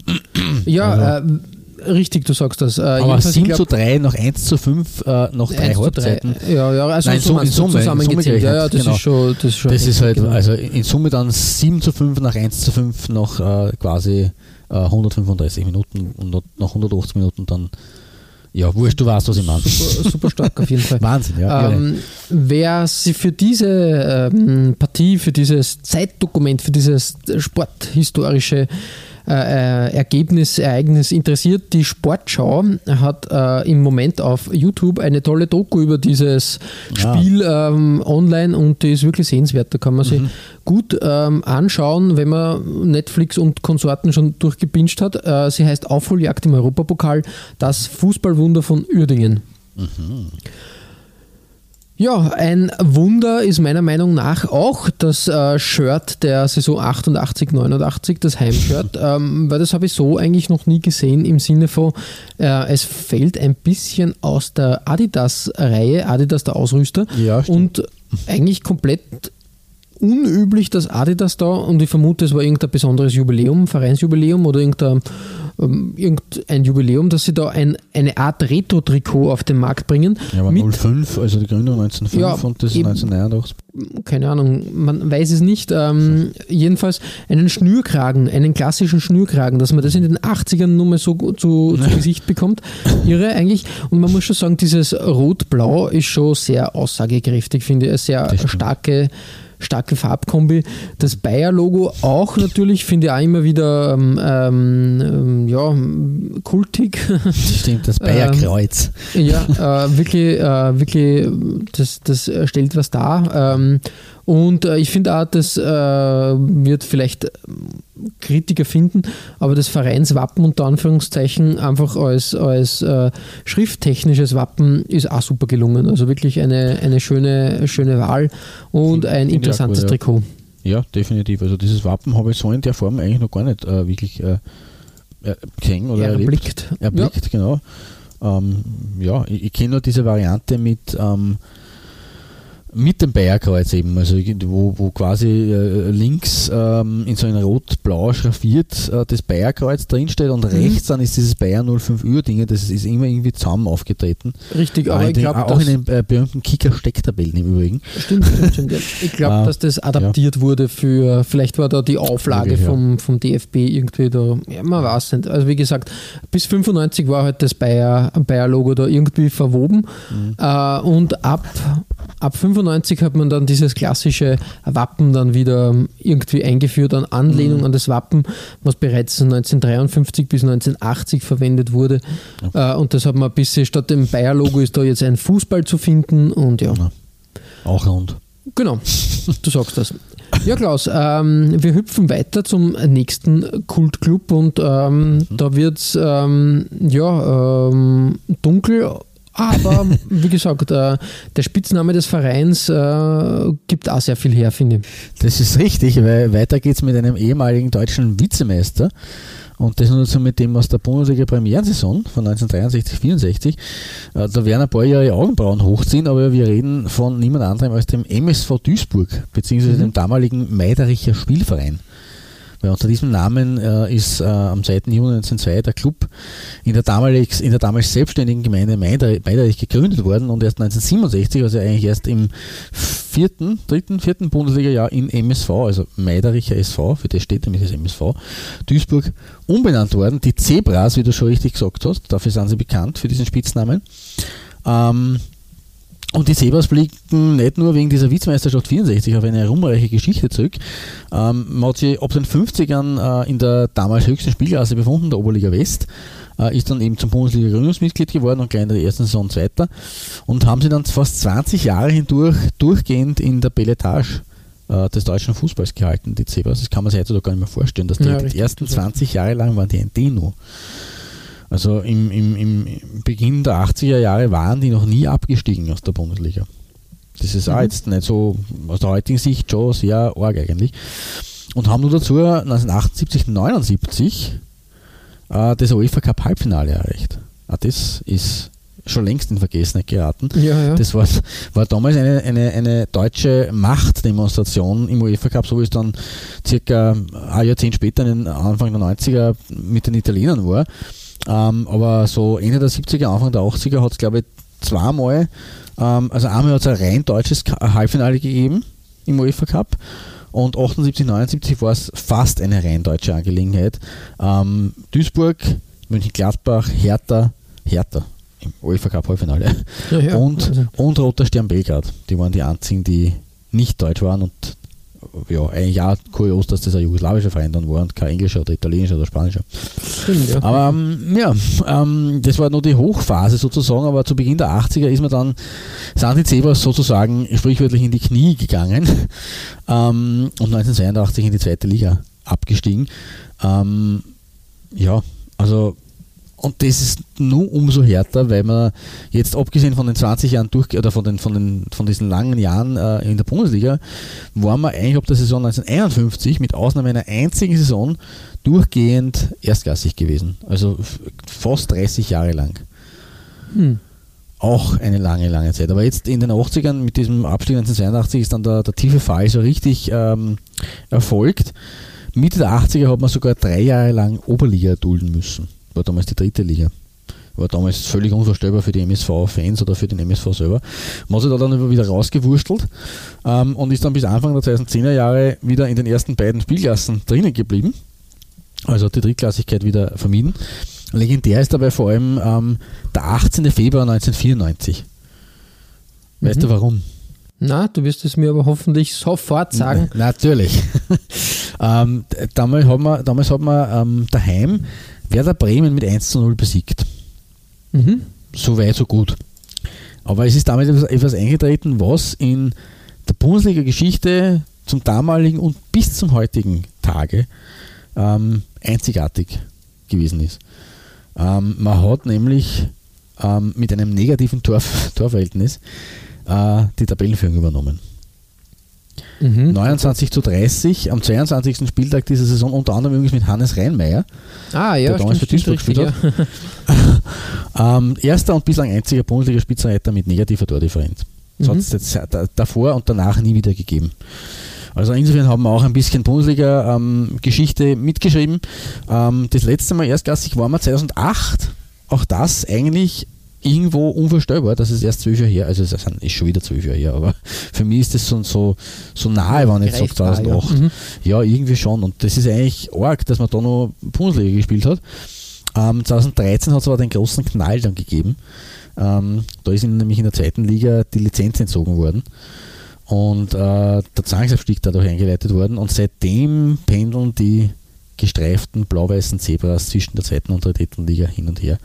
Ja, also, äh, Richtig, du sagst das. Äh, Aber 7 glaub, zu 3 nach 1 zu 5 äh, nach drei Halbzeiten. Ja, ja, also Nein, so, in Summe, zusammengezählt. Ja, ja, das genau. ist schon. Das ist, schon das ist halt, genau. also in Summe dann 7 zu 5 nach 1 zu 5 nach äh, quasi 135 Minuten und nach 180 Minuten dann. Ja, wurscht, du weißt, was ich meine. Super, super stark auf jeden Fall. Wahnsinn, ja. Ähm, wer sich für diese ähm, Partie, für dieses Zeitdokument, für dieses sporthistorische äh, äh, Ergebnis, Ereignis interessiert. Die Sportschau hat äh, im Moment auf YouTube eine tolle Doku über dieses ja. Spiel ähm, online und die ist wirklich sehenswert. Da kann man mhm. sich gut ähm, anschauen, wenn man Netflix und Konsorten schon durchgepinscht hat. Äh, sie heißt Aufholjagd im Europapokal, das Fußballwunder von Uerdingen. Mhm. Ja, ein Wunder ist meiner Meinung nach auch das äh, Shirt der Saison 88, 89, das Heimshirt, ähm, weil das habe ich so eigentlich noch nie gesehen im Sinne von, äh, es fällt ein bisschen aus der Adidas-Reihe, Adidas der Ausrüster. Ja, und eigentlich komplett unüblich, dass Adidas da, und ich vermute, es war irgendein besonderes Jubiläum, Vereinsjubiläum oder irgendein, ähm, irgendein Jubiläum, dass sie da ein, eine Art Retro-Trikot auf den Markt bringen. Ja, aber mit 05, also die Gründung 1905 Ja, und das eben. 1989. keine Ahnung, man weiß es nicht. Ähm, jedenfalls einen Schnürkragen, einen klassischen Schnürkragen, dass man das in den 80ern nur mal so gut zu, zu Gesicht bekommt. Irre eigentlich. Und man muss schon sagen, dieses Rot-Blau ist schon sehr aussagekräftig, finde ich. Eine sehr starke, starke Farbkombi. Das Bayer-Logo auch natürlich, finde ich auch immer wieder ähm, ähm, ja, kultig. Das stimmt, das Bayerkreuz. Ja, äh, wirklich, äh, wirklich, das, das stellt was dar. Ähm, und äh, ich finde auch, das äh, wird vielleicht Kritiker finden, aber das Vereinswappen unter Anführungszeichen einfach als, als äh, schrifttechnisches Wappen ist auch super gelungen. Also wirklich eine, eine schöne, schöne Wahl und ein auch interessantes gut, ja. Trikot. Ja, definitiv. Also dieses Wappen habe ich so in der Form eigentlich noch gar nicht äh, wirklich äh, äh, gesehen oder erlebt. Erblickt. Erblickt, genau. Ähm, ja, ich, ich kenne nur diese Variante mit, ähm, mit dem Bayerkreuz eben, also wo, wo quasi äh, links ähm, in so ein rot-blau schraffiert äh, das Bayerkreuz drinsteht und rechts dann ist dieses Bayer 05 Ür-Ding, das ist immer irgendwie zusammen aufgetreten. Richtig, aber ich glaube, auch in den äh, berühmten Kicker-Stecktabellen im Übrigen. Stimmt, stimmt, stimmt. Ja. Ich glaube, Ah, dass das adaptiert wurde für, vielleicht war da die Auflage ja. vom, vom DFB irgendwie da, ja, man weiß nicht. Also wie gesagt, bis 95 war halt das Bayer, Bayer-Logo da irgendwie verwoben Mhm. äh, und ab, ab 95 hat man dann dieses klassische Wappen dann wieder irgendwie eingeführt an Anlehnung Mhm. an das Wappen, was bereits 1953 bis 1980 verwendet wurde. Äh, und das hat man ein bisschen, statt dem Bayer-Logo ist da jetzt ein Fußball zu finden und ja. Ja. Auch rund. Genau, du sagst das. Ja, Klaus, ähm, wir hüpfen weiter zum nächsten Kultclub und ähm, da wird es ähm, ja, ähm, dunkel, aber wie gesagt, äh, der Spitzname des Vereins äh, gibt auch sehr viel her, finde ich. Das ist richtig, weil weiter geht es mit einem ehemaligen deutschen Vizemeister. Und das nur so mit dem aus der Bundesliga Premierensaison von 1963-64. Äh, Da werden ein paar ihre Augenbrauen hochziehen, aber wir reden von niemand anderem als dem MSV Duisburg, beziehungsweise dem damaligen Meidericher Spielverein. Weil unter diesem Namen äh, ist äh, am 2. Juni 1902 der Club in der, damalig, in der damals selbstständigen Gemeinde Meider- Meiderich gegründet worden und erst 1967, also eigentlich erst im vierten, dritten, vierten Bundesliga-Jahr in MSV, also Meidericher SV, für das steht nämlich das MSV, Duisburg umbenannt worden. Die Zebras, wie du schon richtig gesagt hast, dafür sind sie bekannt, für diesen Spitznamen. Ähm, und die Sebas blicken nicht nur wegen dieser Vizemeisterschaft 64 auf eine ruhmreiche Geschichte zurück. Ähm, man hat sich ab den 50ern äh, in der damals höchsten Spielklasse befunden, der Oberliga West, äh, ist dann eben zum Bundesliga-Gründungsmitglied geworden und gleich in der ersten Saison Zweiter und haben sie dann fast 20 Jahre hindurch durchgehend in der Belletage äh, des deutschen Fußballs gehalten, die Zebras. Das kann man sich heutzutage gar nicht mehr vorstellen, dass die, Ja, die ersten das war- 20 Jahre lang waren die ein Dino. Also im, im, im Beginn der 80er Jahre waren die noch nie abgestiegen aus der Bundesliga. Das ist auch Mhm. jetzt nicht so aus der heutigen Sicht schon sehr arg eigentlich. Und haben nur dazu 1978, 79 äh, das UEFA Cup Halbfinale erreicht. Auch das ist schon längst in Vergessenheit geraten. Ja, ja. Das war, war damals eine, eine, eine deutsche Machtdemonstration im UEFA Cup, so wie es dann circa ein Jahrzehnt später, in den Anfang der 90er, mit den Italienern war. Ähm, aber so Ende der 70er, Anfang der 80er hat es, glaube ich, zweimal, ähm, also einmal hat es ein rein deutsches Halbfinale gegeben im UEFA Cup und 78, 79 war es fast eine rein deutsche Angelegenheit. Ähm, Duisburg, München-Gladbach, Hertha, Hertha im UEFA Cup Halbfinale ja, ja. und, und Roter Stern Belgrad. Die waren die einzigen, die nicht deutsch waren und ja, eigentlich auch kurios, dass das ein jugoslawischer Verein dann war und kein englischer oder italienischer oder spanischer. stimmt, ja. Aber ähm, ja, ähm, das war nur die Hochphase sozusagen, aber zu Beginn der 80er ist man dann, sind die Zebras sozusagen sprichwörtlich in die Knie gegangen ähm, und 1982 in die zweite Liga abgestiegen. Ähm, ja, also und das ist nur umso härter, weil man jetzt abgesehen von den 20 Jahren durch oder von den von den von diesen langen Jahren äh, in der Bundesliga, waren wir eigentlich ab der Saison 1951 mit Ausnahme einer einzigen Saison durchgehend erstklassig gewesen. Also fast 30 Jahre lang. Hm. Auch eine lange, lange Zeit. Aber jetzt in den 80ern mit diesem Abstieg 1982 ist dann der, der tiefe Fall so richtig ähm, erfolgt. Mitte der 80er hat man sogar drei Jahre lang Oberliga dulden müssen war damals die dritte Liga. War damals völlig unvorstellbar für die MSV-Fans oder für den MSV selber. Man hat sich da dann wieder rausgewurstelt ähm, und ist dann bis Anfang der 2010er Jahre wieder in den ersten beiden Spielklassen drinnen geblieben. Also hat die Drittklassigkeit wieder vermieden. Legendär ist dabei vor allem ähm, der 18. Februar 1994. Weißt mhm. du warum? Na, du wirst es mir aber hoffentlich sofort sagen. Na, natürlich. ähm, damals hat man, damals hat man ähm, daheim Werder Bremen mit 1 zu 0 besiegt. Mhm. So weit, so gut. Aber es ist damit etwas eingetreten, was in der Bundesliga-Geschichte zum damaligen und bis zum heutigen Tage ähm, einzigartig gewesen ist. Ähm, man hat nämlich ähm, mit einem negativen Tor Torverhältnis äh, die Tabellenführung übernommen. Mhm. 29 zu 30 am 22. Spieltag dieser Saison, unter anderem übrigens mit Hannes Reinmeier, ah, ja, der damals für Duisburg gespielt hat. Ja. ähm, erster und bislang einziger Bundesliga-Spitzenreiter mit negativer Tordifferenz. Das mhm. hat es jetzt davor und danach nie wieder gegeben. Also insofern haben wir auch ein bisschen Bundesliga-Geschichte ähm, mitgeschrieben. Ähm, das letzte Mal erstklassig waren wir 2008. Auch das eigentlich irgendwo unvorstellbar, dass es erst zwölf Jahre her, also es ist schon wieder zwölf Jahre her, aber für mich ist das so, so, so nahe, wenn ich sage 2008. Ja. Mhm. ja. irgendwie schon. Und das ist eigentlich arg, dass man da noch Bundesliga gespielt hat. Ähm, 2013 hat es aber den großen Knall dann gegeben. Ähm, da ist ihnen nämlich in der zweiten Liga die Lizenz entzogen worden und äh, der Zwangsabstieg dadurch eingeleitet worden und seitdem pendeln die gestreiften blau-weißen Zebras zwischen der zweiten und der dritten Liga hin und her.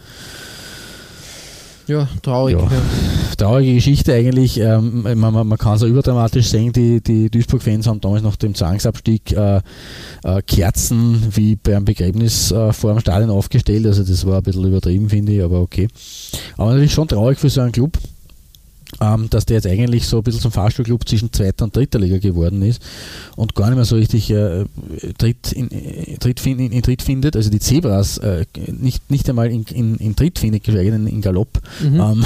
Ja, traurig. Ja. Ja. Traurige Geschichte eigentlich. Ähm, man, man, man, kann es auch überdramatisch sehen. Die, die Duisburg-Fans haben damals nach dem Zwangsabstieg äh, äh, Kerzen wie beim Begräbnis äh, vor dem Stadion aufgestellt. Also das war ein bisschen übertrieben, finde ich, aber okay. Aber natürlich schon traurig für so einen Club ähm, dass der jetzt eigentlich so ein bisschen zum Fahrstuhlclub zwischen zweiter und dritter Liga geworden ist und gar nicht mehr so richtig äh, Tritt, in, äh, Tritt, in, in, Tritt findet. Also die Zebras äh, nicht, nicht einmal in, in, in Tritt findet, geschweige denn in Galopp. Mhm. Ähm,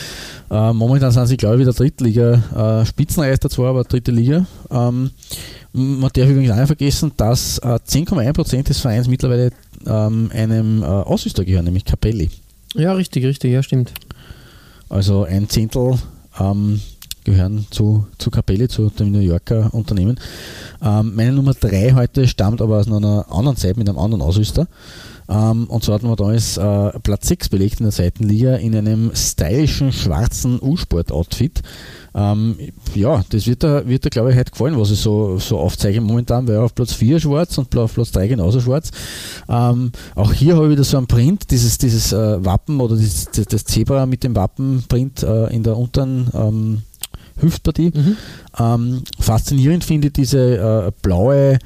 äh, momentan sind sie, glaube ich, wieder Drittliga äh, Spitzenmeister zwar, aber dritte Liga. Ähm, man darf übrigens auch nicht vergessen, dass äh, 10,1% des Vereins mittlerweile ähm, einem äh, Ausrüster gehören, nämlich Capelli. Ja, richtig, richtig, ja, stimmt. Also ein Zehntel ähm, gehören zu, zu Capelli, zu dem New Yorker Unternehmen. Ähm, meine Nummer 3 heute stammt aber aus einer anderen Zeit mit einem anderen Ausrüster. Ähm, und so hatten wir damals äh, Platz 6 belegt in der zweiten Liga in einem stylischen schwarzen U-Sport-Outfit. Ähm, ja, das wird da, wird da glaube ich heute gefallen, was ich so, so aufzeige momentan, weil auf Platz 4 schwarz und auf Platz 3 genauso schwarz. Ähm, auch hier habe ich wieder so ein Print, dieses, dieses äh, Wappen oder dieses, das, das, Zebra mit dem Wappenprint äh, in der unteren ähm, Hüftpartie. Mhm. Ähm, faszinierend finde ich diese äh, blaue,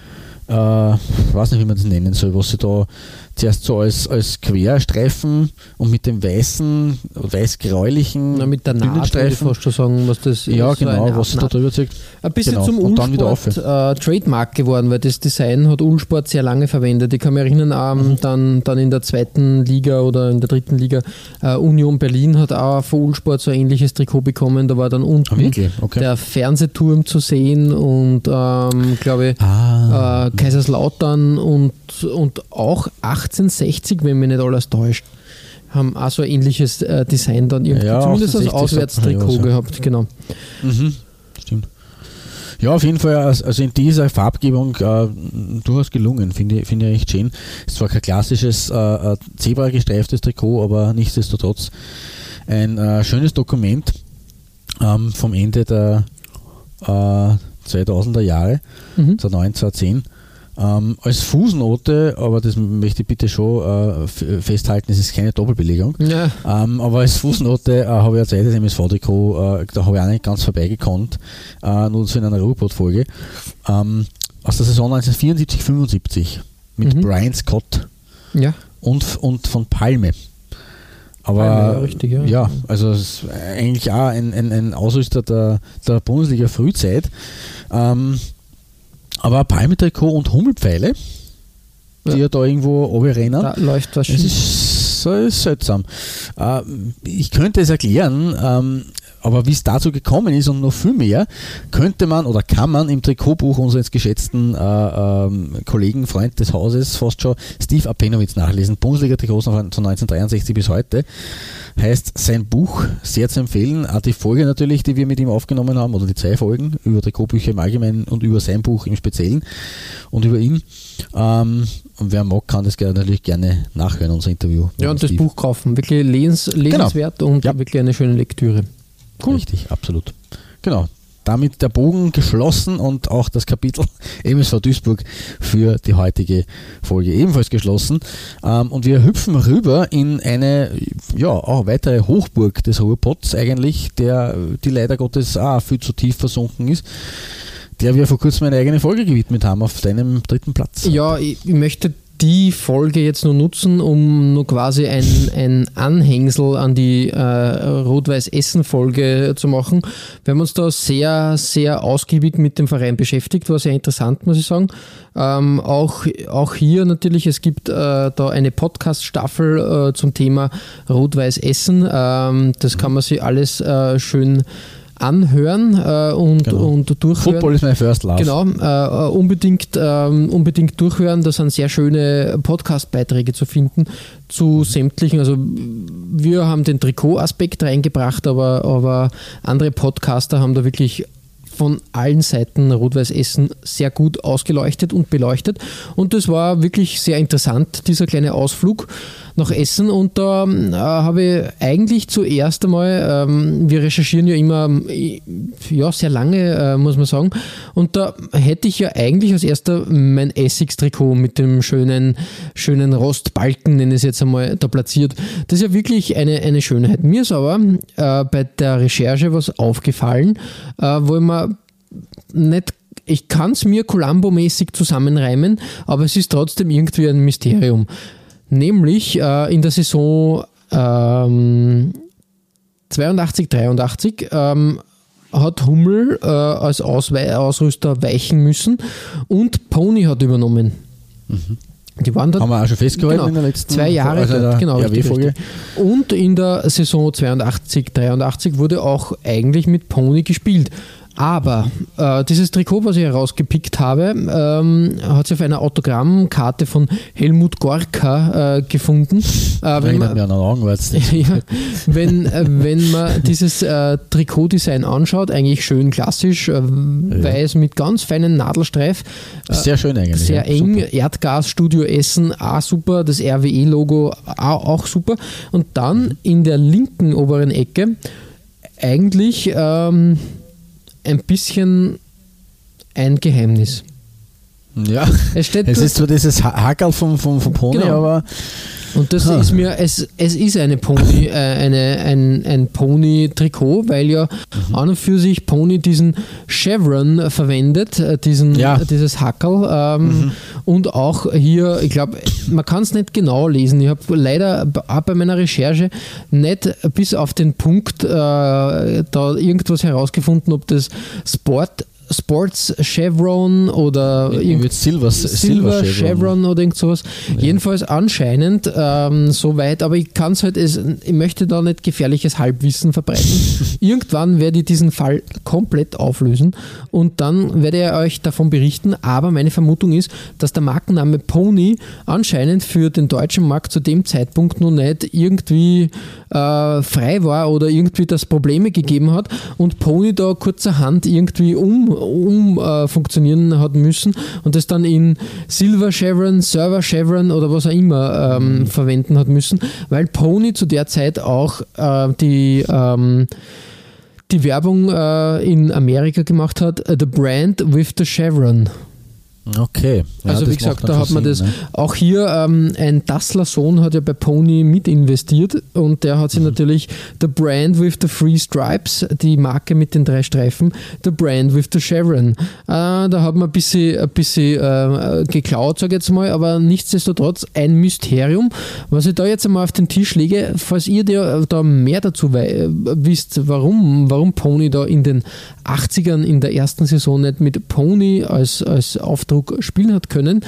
äh, weiß nicht, wie man das nennen soll, was sie da zuerst so als, als Querstreifen und mit dem weißen, weiß-gräulichen Na, mit der Naht, Streifen. fast schon sagen, was das Ja, ist, genau, so was da drüber zeigt. Ein bisschen genau. zum Ulsport äh, Trademark geworden, weil das Design hat Ulsport sehr lange verwendet. Ich kann mich erinnern, ähm, mhm. dann, dann in der zweiten Liga oder in der dritten Liga äh, Union Berlin hat auch von Ulsport so ein ähnliches Trikot bekommen. Da war dann unten ah, okay. der Fernsehturm zu sehen und ähm, glaube ich ah. äh, Kaiserslautern und, und auch 1860, wenn mich nicht alles täuscht haben auch so ein ähnliches äh, Design dann irgendwie, ja, zumindest als Auswärtstrikot gehabt, genau. Mhm, stimmt. Ja, auf jeden Fall, also in dieser Farbgebung äh, durchaus gelungen, finde ich, find ich echt schön. Es ist zwar kein klassisches äh, äh, Zebra-gestreiftes Trikot, aber nichtsdestotrotz ein äh, schönes Dokument ähm, vom Ende der äh, 2000er Jahre, mhm. 2009, 2010 ähm, als Fußnote, aber das möchte ich bitte schon äh, festhalten, es ist keine Doppelbelegung. Ja. Ähm, aber als Fußnote äh, habe ich ein zweites MSV-Trikot, äh, da habe ich auch nicht ganz vorbeigekonnt, äh, nur so in einer Ruhrpott-Folge, ähm, aus der Saison 1974-75 mit mhm. Brian Scott. Ja. und, und von Palme. Aber ja, richtig, ja. ja, also es ist eigentlich auch ein, ein, ein Ausrüster der, der Bundesliga Frühzeit. Ähm, aber Palme-Trikot und Hummelpfeile, die ja, Ja. da irgendwo rennen. Da läuft was schief. ist so ist seltsam. Äh, ich könnte es erklären, ähm, aber wie es dazu gekommen ist und noch viel mehr, könnte man oder kann man im Trikotbuch unseres geschätzten äh, ähm, Kollegen, Freund des Hauses, fast schon, Steve Apenowitz nachlesen. Bundesliga-Trikots von 1963 bis heute. Heißt sein Buch sehr zu empfehlen. Auch die Folge natürlich, die wir mit ihm aufgenommen haben, oder die zwei Folgen über Trikotbücher im Allgemeinen und über sein Buch im Speziellen und über ihn. Ähm, und wer mag, kann das natürlich gerne nachhören, unser Interview. Ja, und das Steve. Buch kaufen. Wirklich lesens, lesenswert und Ja. wirklich eine schöne Lektüre. Richtig, absolut. Genau. Damit der Bogen geschlossen und auch das Kapitel MSV Duisburg für die heutige Folge ebenfalls geschlossen. Ähm, und wir hüpfen rüber in eine ja, auch weitere Hochburg des Ruhrpots eigentlich, der die leider Gottes auch viel zu tief versunken ist, der wir vor kurzem eine eigene Folge gewidmet haben auf deinem dritten Platz. Ja, ich möchte die Folge jetzt nur nutzen, um nur quasi ein, ein Anhängsel an die äh, Rot-Weiß-Essen-Folge zu machen. Wir haben uns da sehr, sehr ausgiebig mit dem Verein beschäftigt, war sehr interessant, muss ich sagen. Ähm, auch, auch hier natürlich, es gibt äh, da eine Podcast-Staffel äh, zum Thema Rot-Weiß-Essen. Ähm, das kann man sich alles äh, schön anhören äh, und, Genau. und durchhören. Football is my first love. Genau, äh, unbedingt, ähm, unbedingt durchhören. Da sind sehr schöne Podcast-Beiträge zu finden zu sämtlichen. Also wir haben den Trikot-Aspekt reingebracht, aber, aber andere Podcaster haben da wirklich von allen Seiten Rot-Weiß Essen sehr gut ausgeleuchtet und beleuchtet. Und das war wirklich sehr interessant, dieser kleine Ausflug nach Essen. Und da äh, habe ich eigentlich zuerst einmal, ähm, wir recherchieren ja immer äh, ja, sehr lange, äh, muss man sagen. Und da hätte ich ja eigentlich als erster mein Essex-Trikot mit dem schönen, schönen Rostbalken, nenne ich es jetzt einmal, da platziert. Das ist ja wirklich eine, eine Schönheit. Mir ist aber äh, bei der Recherche was aufgefallen, äh, wo ich mir nicht ich kann es mir Columbo-mäßig zusammenreimen, aber es ist trotzdem irgendwie ein Mysterium. Nämlich äh, in der Saison ähm, 82, 83 ähm, hat Hummel äh, als Auswei Ausrüster weichen müssen und Pony hat übernommen. Die waren dort Haben wir auch schon festgehalten Genau. in der letzten Zwei Jahre also in dort, genau, richtig, richtig. Und in der Saison 82, 83 wurde auch eigentlich mit Pony gespielt. Aber äh, dieses Trikot, was ich herausgepickt habe, ähm, hat sich auf einer Autogrammkarte von Helmut Gorka äh, gefunden. Äh, wenn man, Augenwärts. ja, wenn, äh, wenn man dieses äh, Trikotdesign anschaut, eigentlich schön klassisch, äh, weiß mit ganz feinen Nadelstreif, Sehr schön eigentlich. sehr ja. eng, Super. Erdgasstudio Essen, auch super, das RWE-Logo auch, auch super. Und dann in der linken oberen Ecke eigentlich ähm, ein bisschen ein Geheimnis. Ja. Es steht Es ist zwar dieses Ha- Hackerl vom, vom, vom Pony, Genau. aber Und das Ah. ist mir, es, es ist eine Pony, äh, eine, ein, ein Pony-Trikot, weil ja Mhm. an und für sich Pony diesen Chevron verwendet, äh, diesen, Ja. Mhm. äh, dieses Hackerl. Ähm, Und auch hier, ich glaube, man kann es nicht genau lesen. Ich habe leider auch bei meiner Recherche nicht bis auf den Punkt äh, da irgendwas herausgefunden, ob das Sport Sports Chevron oder irgend- Silver, Silver, Silver Chevron oder irgend sowas. Jedenfalls anscheinend ähm, soweit, aber ich kann es halt, es, ich möchte da nicht gefährliches Halbwissen verbreiten. Irgendwann werde ich diesen Fall komplett auflösen und dann werde ich euch davon berichten. Aber meine Vermutung ist, dass der Markenname Pony anscheinend für den deutschen Markt zu dem Zeitpunkt noch nicht irgendwie äh, frei war oder irgendwie das Probleme gegeben hat und Pony da kurzerhand irgendwie um, um äh, funktionieren hat müssen und das dann in Silver Chevron, Server Chevron oder was auch immer ähm, verwenden hat müssen, weil Pony zu der Zeit auch äh, die ähm, die Werbung äh, in Amerika gemacht hat, äh, The Brand with the Chevron. Okay. Ja, also wie gesagt, da hat man Sinn, das. Ne? Auch hier ähm, ein Dassler Sohn hat ja bei Pony mit investiert und der hat sich mhm. natürlich The Brand with the Three Stripes, die Marke mit den drei Streifen, The Brand with the Chevron. Äh, da hat man ein bisschen, ein bisschen äh, geklaut, sage ich jetzt mal, aber nichtsdestotrotz ein Mysterium. Was ich da jetzt einmal auf den Tisch lege, falls ihr da mehr dazu wisst, warum, warum Pony da in den 80ern in der ersten Saison nicht mit Pony als, als Aufdruck spielen hat können.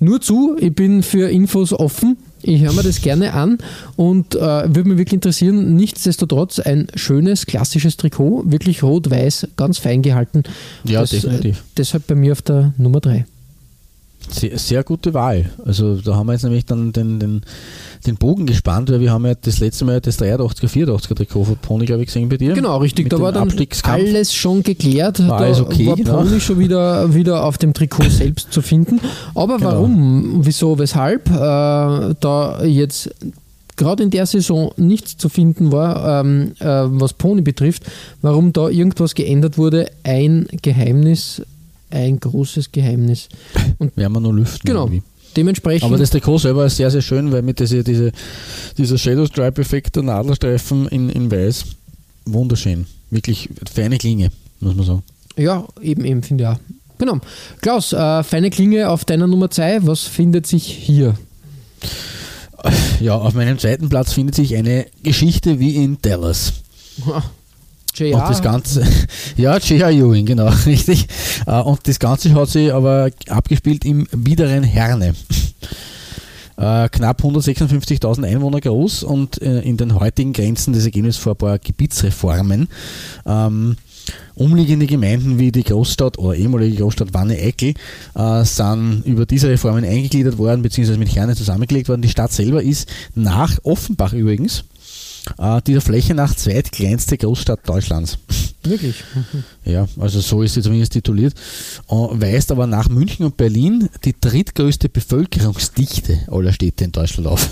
Nur zu, ich bin für Infos offen. Ich höre mir das gerne an und äh, würde mich wirklich interessieren. Nichtsdestotrotz ein schönes, klassisches Trikot, wirklich rot-weiß, ganz fein gehalten. Ja, das, äh, definitiv. Äh, deshalb bei mir auf der Nummer 3. Sehr, sehr, gute Wahl. Also da haben wir jetzt nämlich dann den, den, den Bogen gespannt, weil wir haben ja das letzte Mal das 83er, 84er Trikot von Pony, glaube ich, gesehen bei dir. Genau, richtig. Da war dann alles schon geklärt. War da alles okay, war genau. Pony schon wieder, wieder auf dem Trikot selbst zu finden. Aber genau. warum, wieso, weshalb äh, da jetzt gerade in der Saison nichts zu finden war, ähm, äh, was Pony betrifft, warum da irgendwas geändert wurde, ein Geheimnis ein großes Geheimnis. Und Werden wir nur lüften. Genau. Irgendwie. Dementsprechend. Aber das Trikot selber ist sehr, sehr schön, weil mit diese, diese, dieser Shadow Stripe-Effekt der Nadelstreifen in, in Weiß wunderschön. Wirklich feine Klinge, muss man sagen. Ja, eben, eben, finde ich auch. Genau. Klaus, äh, feine Klinge auf deiner Nummer 2, was findet sich hier? Ja, auf meinem zweiten Platz findet sich eine Geschichte wie in Dallas. JR. Und das Ganze, ja, J.R. Ewing, genau, richtig. Äh, und das Ganze hat sich aber abgespielt im biederen Herne. Äh, knapp 156.000 Einwohner groß und äh, in den heutigen Grenzen des Ergebnisses vor ein paar Gebietsreformen. Ähm, umliegende Gemeinden wie die Großstadt oder ehemalige Großstadt Wanne-Eickel sind über diese Reformen eingegliedert worden, beziehungsweise mit Herne zusammengelegt worden. Die Stadt selber ist nach Offenbach übrigens äh, die der Fläche nach zweitkleinste Großstadt Deutschlands. Wirklich? Ja, also so ist sie zumindest tituliert. weist aber nach München und Berlin die drittgrößte Bevölkerungsdichte aller Städte in Deutschland auf.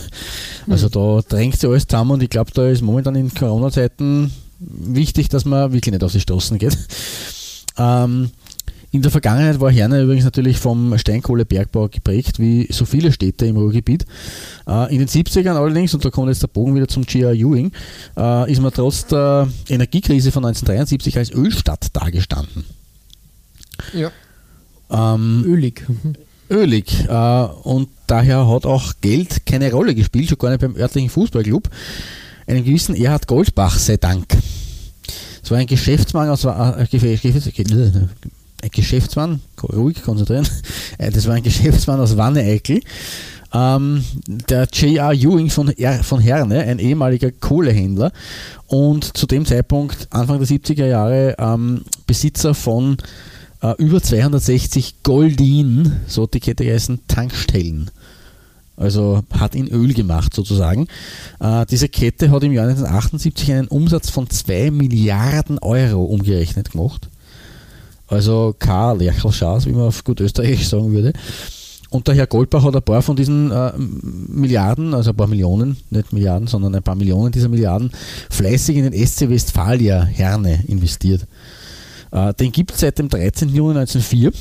Also mhm. da drängt sich alles zusammen und ich glaube, da ist momentan in Corona-Zeiten wichtig, dass man wirklich nicht auf die Straßen geht. Ähm, in der Vergangenheit war Herne übrigens natürlich vom Steinkohlebergbau geprägt, wie so viele Städte im Ruhrgebiet. Äh, in den 70ern allerdings, und da kommt jetzt der Bogen wieder zum G.R. Ewing, äh, ist man trotz der Energiekrise von 1973 als Ölstadt dargestanden. Ja. Ähm, Ölig. Ölig. Äh, und daher hat auch Geld keine Rolle gespielt, schon gar nicht beim örtlichen Fußballclub. Einem gewissen Erhard Goldbach sei Dank. Es war ein Geschäftsmann aus, äh, ein Geschäftsmann, ruhig konzentrieren, äh, das war ein Geschäftsmann aus Wanne-Eickel, ähm, der J.R. Ewing von, von Herne, ein ehemaliger Kohlehändler und zu dem Zeitpunkt, Anfang der 70er Jahre, ähm, Besitzer von äh, über 260 Goldin, so die Kette geheißen, Tankstellen. Also hat in Öl gemacht sozusagen. Äh, diese Kette hat im Jahr 1978 einen Umsatz von 2 Milliarden Euro umgerechnet gemacht. Also kein Lerchelschas, wie man auf gut Österreichisch sagen würde. Und der Herr Goldbach hat ein paar von diesen äh, Milliarden, also ein paar Millionen, nicht Milliarden, sondern ein paar Millionen dieser Milliarden, fleißig in den SC Westfalia Herne investiert. Äh, den gibt es seit dem 13. Juni 1904.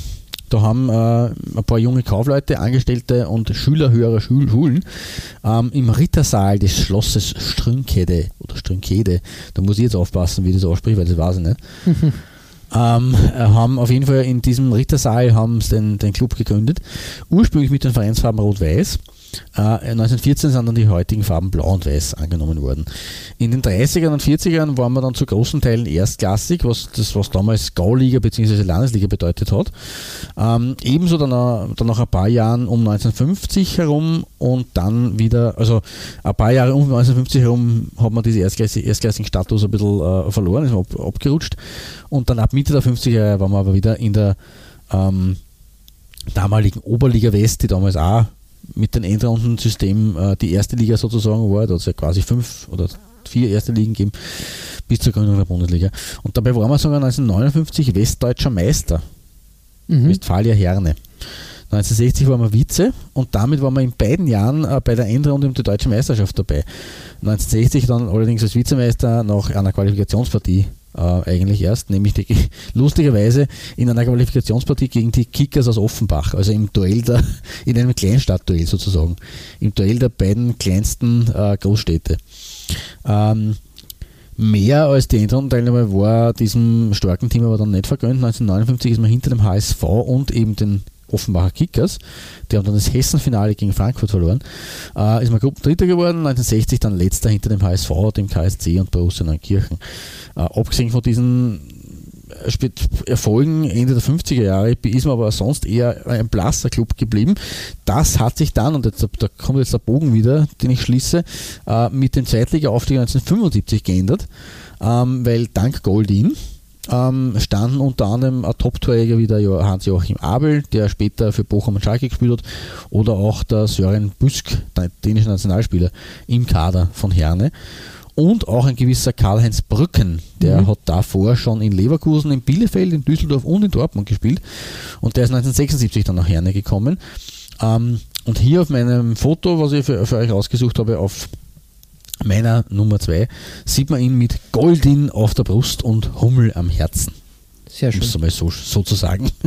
Da haben äh, ein paar junge Kaufleute, Angestellte und Schüler höherer Schul Schulen ähm, im Rittersaal des Schlosses Strünkede oder Strünkede, da muss ich jetzt aufpassen, wie das ausspricht, weil das weiß ich nicht. ähm, äh, haben auf jeden Fall in diesem Rittersaal haben den, den Club gegründet. Ursprünglich mit den Vereinsfarben Rot-Weiß. Äh, 1914 sind dann die heutigen Farben Blau und Weiß angenommen worden. In den 30ern und 40ern waren wir dann zu großen Teilen erstklassig, was das was damals Gauliga bzw. Landesliga bedeutet hat. Ähm, ebenso dann, dann nach ein paar Jahren um 1950 herum und dann wieder, also ein paar Jahre um 1950 herum hat man diesen erstklassigen Status ein bisschen äh, verloren, ist ab, abgerutscht. Und dann ab Mitte der 50er Jahre waren wir aber wieder in der ähm, damaligen Oberliga West, die damals auch mit dem Endrundensystem äh, die erste Liga sozusagen war. Da hat es ja quasi fünf oder vier erste Ligen gegeben bis zur Gründung der Bundesliga. Und dabei waren wir sogar 1959 westdeutscher Meister. Mhm. Westfalia Herne. 1960 waren wir Vize und damit waren wir in beiden Jahren äh, bei der Endrunde um die deutsche Meisterschaft dabei. 1960 dann allerdings als Vizemeister nach einer Qualifikationspartie äh, eigentlich erst, nämlich die, lustigerweise in einer Qualifikationspartie gegen die Kickers aus Offenbach, also im Duell der, in einem Kleinstadtduell sozusagen, im Duell der beiden kleinsten äh, Großstädte. Ähm, mehr als die Endrundenteilnahme war diesem starken Team aber dann nicht vergönnt. 1959 ist man hinter dem HSV und eben den Offenbacher Kickers, die haben dann das Hessenfinale gegen Frankfurt verloren, äh, ist man Gruppendritter geworden, 1960 dann letzter hinter dem HSV, dem KSC und Borussia Neunkirchen. Äh, abgesehen von diesen Erfolgen Ende der 50er Jahre ist man aber sonst eher ein blasser Club geblieben. Das hat sich dann, und jetzt, da kommt jetzt der Bogen wieder, den ich schließe, äh, mit dem Zweitliga-Aufstieg 1975 geändert, ähm, weil dank Goldin, ähm, standen unter anderem ein Top-Torjäger wie der Hans-Joachim Abel, der später für Bochum und Schalke gespielt hat, oder auch der Sören Büsk, der dänische Nationalspieler, im Kader von Herne. Und auch ein gewisser Karl-Heinz Brücken, der mhm. hat davor schon in Leverkusen, in Bielefeld, in Düsseldorf und in Dortmund gespielt. Und der ist 1976 dann nach Herne gekommen. Ähm, und hier auf meinem Foto, was ich für, für euch ausgesucht habe, auf meiner Nummer 2 sieht man ihn mit Goldin auf der Brust und Hummel am Herzen. Sehr schön. Muss mal so, sozusagen.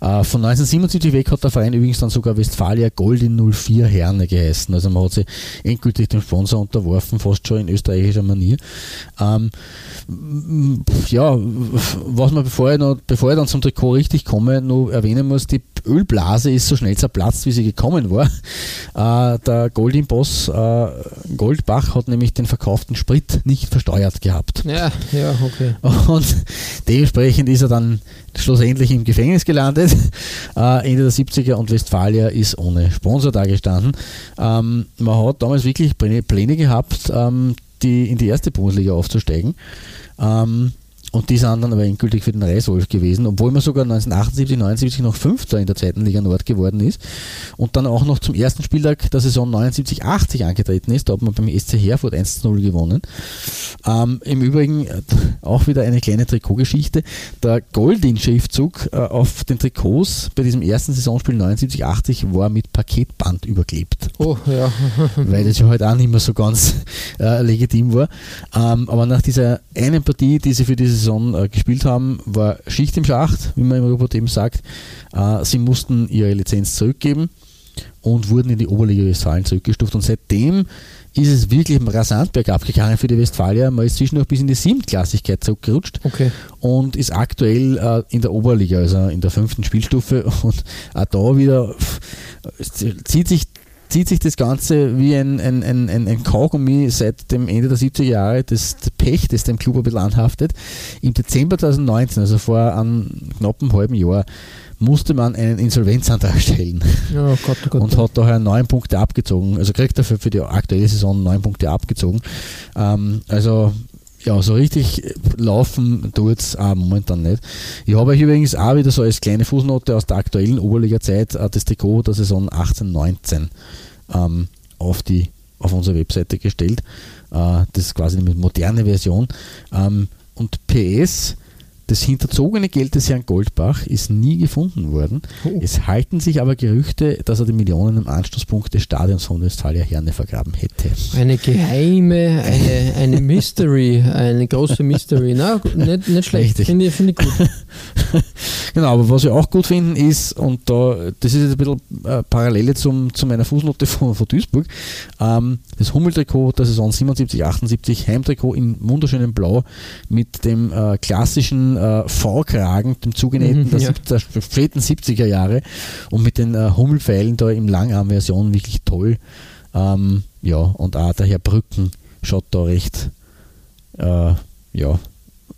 Äh, von 1977 weg hat der Verein übrigens dann sogar Westfalia Goldin 04 Herne geheißen. Also man hat sich endgültig dem Sponsor unterworfen, fast schon in österreichischer Manier. Ähm, ja, was man bevor ich, noch, bevor ich dann zum Trikot richtig komme, noch erwähnen muss, die Ölblase ist so schnell zerplatzt, wie sie gekommen war. Äh, der Goldin-Boss äh, Goldbach hat nämlich den verkauften Sprit nicht versteuert gehabt. Ja, ja, okay. Und dementsprechend ist er dann schlussendlich im Gefängnis gelandet, äh, Ende der 70er und Westfalia ist ohne Sponsor dagestanden. Ähm, man hat damals wirklich Pläne gehabt, ähm, die, in die erste Bundesliga aufzusteigen. Ähm, und die sind dann aber endgültig für den Reiswolf gewesen, obwohl man sogar 1978, 79 noch Fünfter in der zweiten Liga Nord geworden ist und dann auch noch zum ersten Spieltag der Saison 79, 80 angetreten ist. Da hat man beim SC Herford 1-0 gewonnen. Ähm, Im Übrigen äh, auch wieder eine kleine Trikotgeschichte. Der Goldin-Schriftzug äh, auf den Trikots bei diesem ersten Saisonspiel 79, 80 war mit Paketband überklebt. Oh, ja. Weil das ja halt auch nicht mehr so ganz äh, legitim war. Ähm, aber nach dieser einen Partie, die sie für diese Saison äh, gespielt haben, war Schicht im Schacht, wie man im Report eben sagt. Äh, sie mussten ihre Lizenz zurückgeben und wurden in die Oberliga Westfalen zurückgestuft. Und seitdem ist es wirklich rasant bergab gegangen für die Westfalier. Man ist zwischendurch bis in die Siebtklassigkeit zurückgerutscht okay. und ist aktuell äh, in der Oberliga, also in der fünften Spielstufe. Und auch da wieder zieht sich zieht sich das Ganze wie ein, ein, ein, ein, Kaugummi seit dem Ende der 70er Jahre, das Pech, das dem Club ein bisschen anhaftet. Im Dezember 2019, also vor einem knappen halben Jahr, musste man einen Insolvenzantrag stellen. Oh Gott, oh Gott, und hat daher neun Punkte abgezogen. Also kriegt er für, für die aktuelle Saison neun Punkte abgezogen. Ähm, also ja, so richtig laufen tut es momentan nicht. Ich habe euch übrigens auch wieder so als kleine Fußnote aus der aktuellen Oberliga-Zeit äh, das Trikot der Saison 18-19 ähm, auf, auf unsere Webseite gestellt. Äh, das ist quasi eine moderne Version. Ähm, und PS, das hinterzogene Geld des Herrn Goldbach ist nie gefunden worden. Oh. Es halten sich aber Gerüchte, dass er die Millionen im Anstoßpunkt des Stadions von Westfalia Herne vergraben hätte. Eine geheime, eine, eine Mystery, eine große Mystery. Na, nicht, nicht schlecht, finde ich, find ich gut. genau, aber was wir auch gut finden ist, und da, das ist jetzt ein bisschen äh, Parallele zum, zu meiner Fußnote von, von Duisburg, ähm, das Hummeltrikot der Saison 77, 78, Heimtrikot in wunderschönem Blau mit dem äh, klassischen äh, V-Kragen, dem zugenähten mhm, der, ja. der, späten 70er Jahre und mit den äh, Hummelpfeilen da im Langarm-Version wirklich toll. Ähm, ja, und auch der Herr Brücken schaut da recht, äh, ja,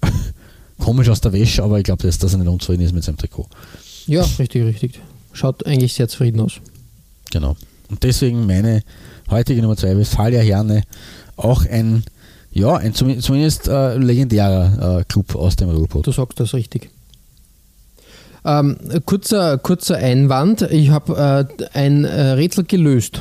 komisch aus der Wäsche, aber ich glaube, dass, dass er nicht unzufrieden ist mit seinem Trikot. Ja, richtig, richtig. Schaut eigentlich sehr zufrieden aus. Genau. Und deswegen meine heutige Nummer 2, Westfalia Herne, auch ein ja, ein zumindest äh, legendärer äh, Club aus dem Ruhrpott. Du sagst das richtig. Ähm, kurzer, kurzer Einwand, ich habe äh, ein äh, Rätsel gelöst.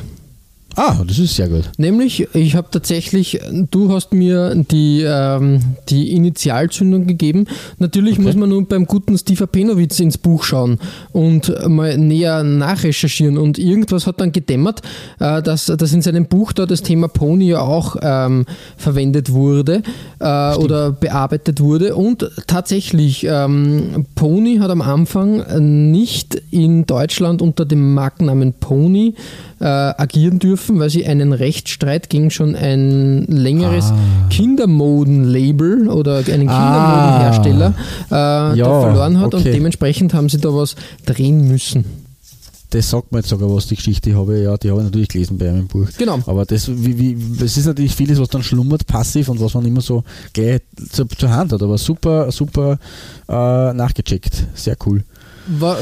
Ah, das ist sehr gut. Nämlich, ich habe tatsächlich, du hast mir die, ähm, die Initialzündung gegeben. Natürlich Okay. muss man nun beim guten Steve Apenowitz ins Buch schauen und mal näher nachrecherchieren. Und irgendwas hat dann gedämmert, äh, dass, dass in seinem Buch da das Thema Pony ja auch ähm, verwendet wurde äh, oder bearbeitet wurde. Und tatsächlich, ähm, Pony hat am Anfang nicht in Deutschland unter dem Markennamen Pony äh, agieren dürfen, weil sie einen Rechtsstreit gegen schon ein längeres Ah. Kindermoden-Label oder einen Ah. Kindermodenhersteller äh, Ja, da verloren hat und okay. dementsprechend haben sie da was drehen müssen. Das sagt mir jetzt sogar was, die Geschichte die habe ich, ja, die habe ich natürlich gelesen bei einem Buch. Genau. Aber das, wie, wie, es ist natürlich vieles, was dann schlummert, passiv und was man immer so gleich zur, zur Hand hat. Aber super, super äh, nachgecheckt. Sehr cool.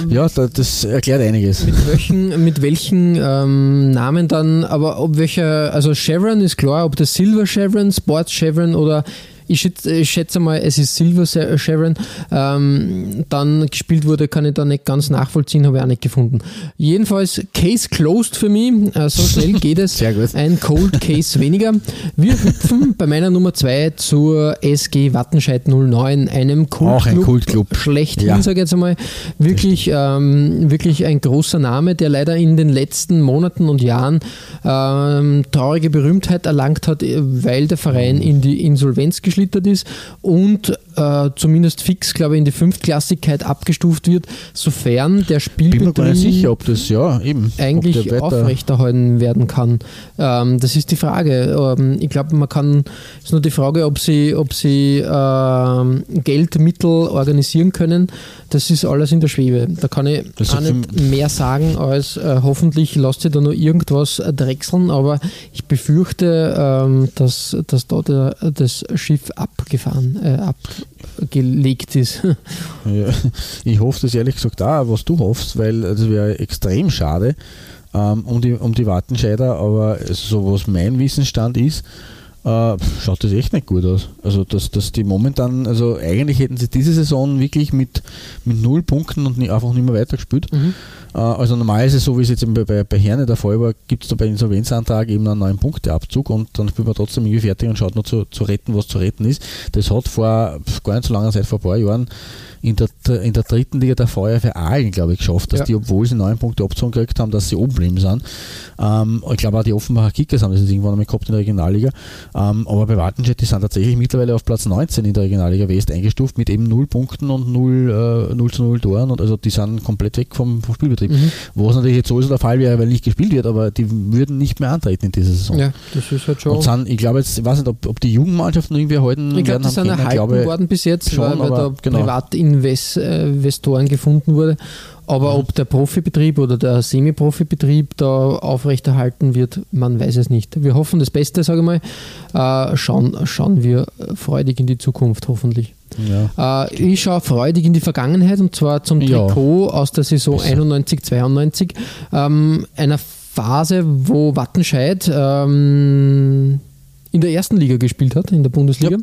Ja, da, das erklärt einiges. Mit welchen, mit welchen ähm, Namen dann, aber ob welcher, also Chevron ist klar, ob das Silver Chevron, Sports Chevron oder ich schätze, ich schätze mal, es ist Silver Se- Chevron, ähm, dann gespielt wurde, kann ich da nicht ganz nachvollziehen, habe ich auch nicht gefunden. Jedenfalls Case closed für mich, äh, so schnell geht es. Sehr gut. Ein Cold Case weniger. Wir hüpfen bei meiner Nummer 2 zur SG Wattenscheid 09, einem Kultclub. Auch ein Kultclub. Schlechthin, Ja. sage ich jetzt einmal. Wirklich, ähm, wirklich ein großer Name, der leider in den letzten Monaten und Jahren ähm, traurige Berühmtheit erlangt hat, äh, weil der Verein in die Insolvenz geschlittert ist und äh, zumindest fix, glaube ich, in die Fünftklassigkeit abgestuft wird, sofern der Bin mir Spielbetrieb sicher, ob das, ja, eben. eigentlich aufrechterhalten werden kann. Ähm, das ist die Frage. Ähm, ich glaube, man kann, es ist nur die Frage, ob sie, ob sie ähm, Geldmittel organisieren können. Das ist alles in der Schwebe. Da kann ich Das auch nicht mehr sagen, als äh, hoffentlich lässt sich da noch irgendwas drechseln, aber ich befürchte, ähm, dass, dass da der, das Schiff abgefahren, äh, abgelegt ist. Ja, ich hoffe das ehrlich gesagt auch, was du hoffst, weil das wäre extrem schade ähm, um, die, um die Wattenscheider, aber so was mein Wissensstand ist, äh, schaut das echt nicht gut aus. Also dass, dass die momentan, also eigentlich hätten sie diese Saison wirklich mit, mit null Punkten und nie, einfach nicht mehr weitergespielt. Äh, also normal ist es so, wie es jetzt eben bei, bei, Herne der Fall war, gibt es da bei Insolvenzantrag eben einen neuen Punkteabzug und dann spielt man trotzdem irgendwie fertig und schaut nur zu, zu retten, was zu retten ist. Das hat vor gar nicht so langer Zeit, vor ein paar Jahren, in der, in der dritten Liga der Feuerwehr Aalen, glaube ich, geschafft, dass Ja. die, obwohl sie neun Punkte Abzug gekriegt haben, dass sie oben geblieben sind. Ähm, ich glaube auch die Offenbacher Kickers haben das jetzt irgendwann einmal gehabt in der Regionalliga. Ähm, aber bei Wattenscheid, die sind tatsächlich mittlerweile auf Platz 19 in der Regionalliga West eingestuft mit eben 0 Punkten und 0, äh, 0 zu 0 Toren. Und also die sind komplett weg vom, vom Spielbetrieb. Was natürlich jetzt sowieso der Fall wäre, weil nicht gespielt wird, aber die würden nicht mehr antreten in dieser Saison. ja, das ist halt schon. Und sind, ich glaube jetzt, ich weiß nicht, ob, ob die Jugendmannschaften irgendwie erhalten Ich glaube, werden. die sind erhalten glaube, worden bis jetzt, schon, weil, weil da aber genau. Privatinvestoren gefunden wurde. Aber Mhm. ob der Profibetrieb oder der Semi-Profibetrieb da aufrechterhalten wird, man weiß es nicht. Wir hoffen das Beste, sage ich mal. Äh, schauen, schauen wir freudig in die Zukunft, hoffentlich. Ja. Äh, ich schaue freudig in die Vergangenheit und zwar zum Ja. Trikot aus der Saison Besser. 91, 92. Ähm, einer Phase, wo Wattenscheid ähm, in der ersten Liga gespielt hat, in der Bundesliga.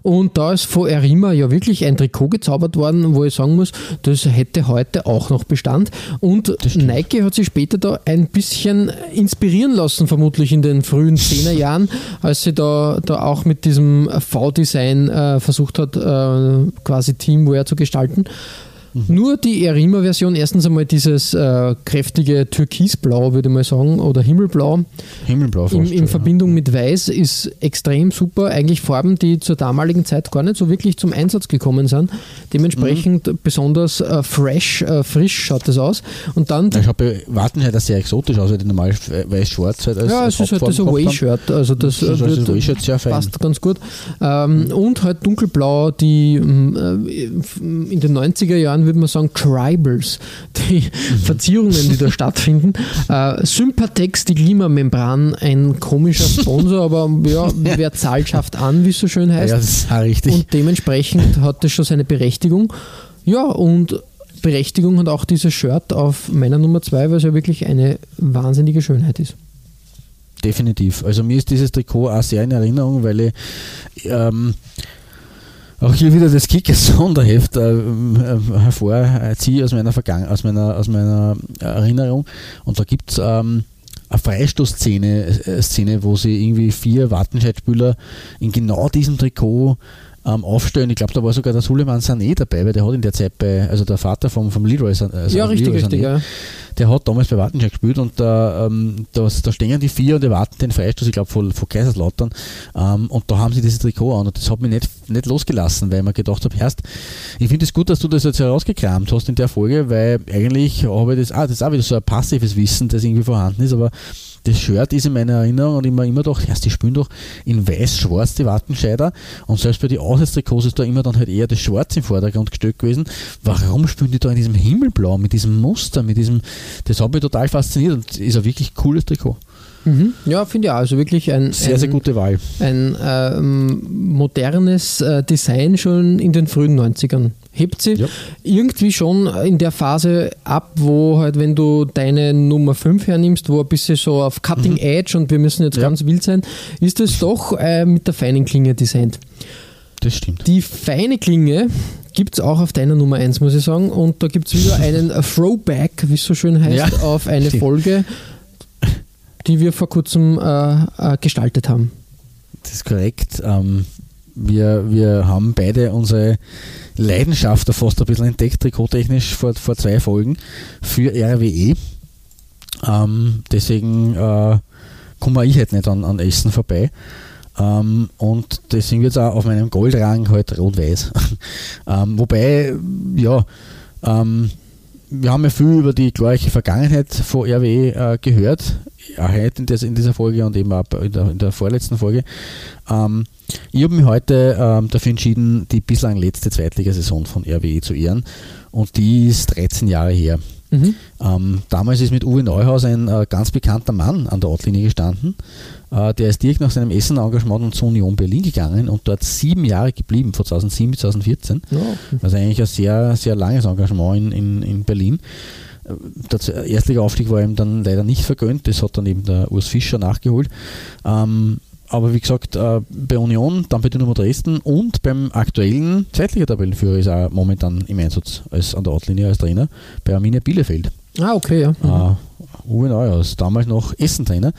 Und da ist vor Erima ja wirklich ein Trikot gezaubert worden, wo ich sagen muss, das hätte heute auch noch Bestand. Und. Nike hat sich später da ein bisschen inspirieren lassen, vermutlich in den frühen 10er Jahren, als sie da, da auch mit diesem V-Design äh, versucht hat, äh, quasi Teamwear zu gestalten. Nur die Erima-Version, erstens einmal dieses äh, kräftige Türkisblau, würde ich mal sagen, oder Himmelblau, Himmelblau in, in ja. Verbindung mit Weiß ist extrem super. Eigentlich Farben, die zur damaligen Zeit gar nicht so wirklich zum Einsatz gekommen sind. Dementsprechend Mhm. besonders äh, fresh, äh, frisch schaut das aus. Und dann Ich habe warten halt, dass sehr exotisch aus, die normal weiß-schwarz halt als ja, als es ist halt das. Away-Shirt. Also das, Das ist äh, also das Away-Shirt sehr fein. passt ganz gut. Ähm, Und halt dunkelblau, die ähm, äh, in den 90er Jahren würde man sagen Tribals, die Mhm. Verzierungen, die da stattfinden. Äh, Sympatex, die Klimamembran, ein komischer Sponsor, aber ja, wer zahlt, schafft an, wie es so schön Ja, heißt. das ist richtig. Und dementsprechend hat das schon seine Berechtigung. Ja, und Berechtigung hat auch dieses Shirt auf meiner Nummer 2, weil es ja wirklich eine wahnsinnige Schönheit ist. Definitiv. Also mir ist dieses Trikot auch sehr in Erinnerung, weil ich ähm, auch hier wieder das Kickers Sonderheft äh, äh, hervorziehe aus meiner Vergangen aus meiner, aus meiner Erinnerung. Und da gibt es ähm, eine Freistoßszene, äh, Szene, wo sie irgendwie vier Wattenscheid-Spieler in genau diesem Trikot ähm, aufstellen. Ich glaube, da war sogar der Suleiman Sané dabei, weil der hat in der Zeit bei, also der Vater vom, vom Leroy, San- also ja, richtig, Leroy richtig. Sané, Ja. der hat damals bei Wattenscheid gespielt und da, ähm, da, da stehen die vier und erwarten den Freistoß, ich glaube, von, von Kaiserslautern. Ähm, und da haben sie dieses Trikot an und das hat mich nicht, nicht losgelassen, weil ich mir gedacht habe, erst, ich finde es gut, dass du das jetzt herausgekramt hast in der Folge, weil eigentlich habe ich das, ah, das ist auch wieder so ein passives Wissen, das irgendwie vorhanden ist, aber das Shirt ist in meiner Erinnerung und immer gedacht, erst die spielen doch in weiß-schwarz die Wattenscheider und selbst bei den Auswärtstrikots ist da immer dann halt eher das Schwarz im Vordergrund gestellt gewesen. Warum spielen die da in diesem Himmelblau, mit diesem Muster, mit diesem, das hat mich total fasziniert und ist ein wirklich cooles Trikot. Mhm. ja, finde ich auch. Also wirklich ein, Sehr, ein, sehr gute Wahl. ein ähm, modernes äh, Design schon in den frühen 90ern. Hebt sie Ja. irgendwie schon in der Phase ab, wo halt, wenn du deine Nummer 5 hernimmst, wo ein bisschen so auf Cutting Edge und wir müssen jetzt Mhm. Ja. ganz wild sein, ist es doch äh, mit der feinen Klinge designt. Das stimmt. Die feine Klinge gibt es auch auf deiner Nummer 1, muss ich sagen. Und da gibt es wieder einen Throwback, wie es so schön heißt, Ja, auf eine stimmt. Folge, die wir vor kurzem äh, äh, gestaltet haben. Das ist korrekt. Ähm, wir, wir haben beide unsere Leidenschaft da fast ein bisschen entdeckt, trikottechnisch vor, vor zwei Folgen für RWE. Ähm, deswegen äh, komme ich halt nicht an, an Essen vorbei. Ähm, und deswegen wird es auch auf meinem Goldrang halt rot-weiß. ähm, wobei, ja, ähm, wir haben ja viel über die glorreiche Vergangenheit von RWE äh, gehört, heute in, des, in dieser Folge und eben auch in der, in der vorletzten Folge. Ähm, ich habe mich heute ähm, dafür entschieden, die bislang letzte Zweitligasaison von RWE zu ehren und die ist 13 Jahre her. Mhm. Ähm, damals ist mit Uwe Neuhaus ein äh, ganz bekannter Mann an der Ortlinie gestanden. Äh, der ist direkt nach seinem Essen-Engagement dann zur Union Berlin gegangen und dort sieben Jahre geblieben, von 2007 bis 2014. Ja. Also eigentlich ein sehr, sehr langes Engagement in, in, in Berlin. Der Erstliga-Aufstieg war ihm dann leider nicht vergönnt, das hat dann eben der Urs Fischer nachgeholt. Ähm, aber wie gesagt, äh, bei Union, dann bei Dynamo Dresden und beim aktuellen Zweitliga-Tabellenführer ist er momentan im Einsatz als an der Ortlinie als Trainer bei Arminia Bielefeld. Ah, okay, ja. Mhm. Äh, Uwe Neuhaus, damals noch Essen-Trainer,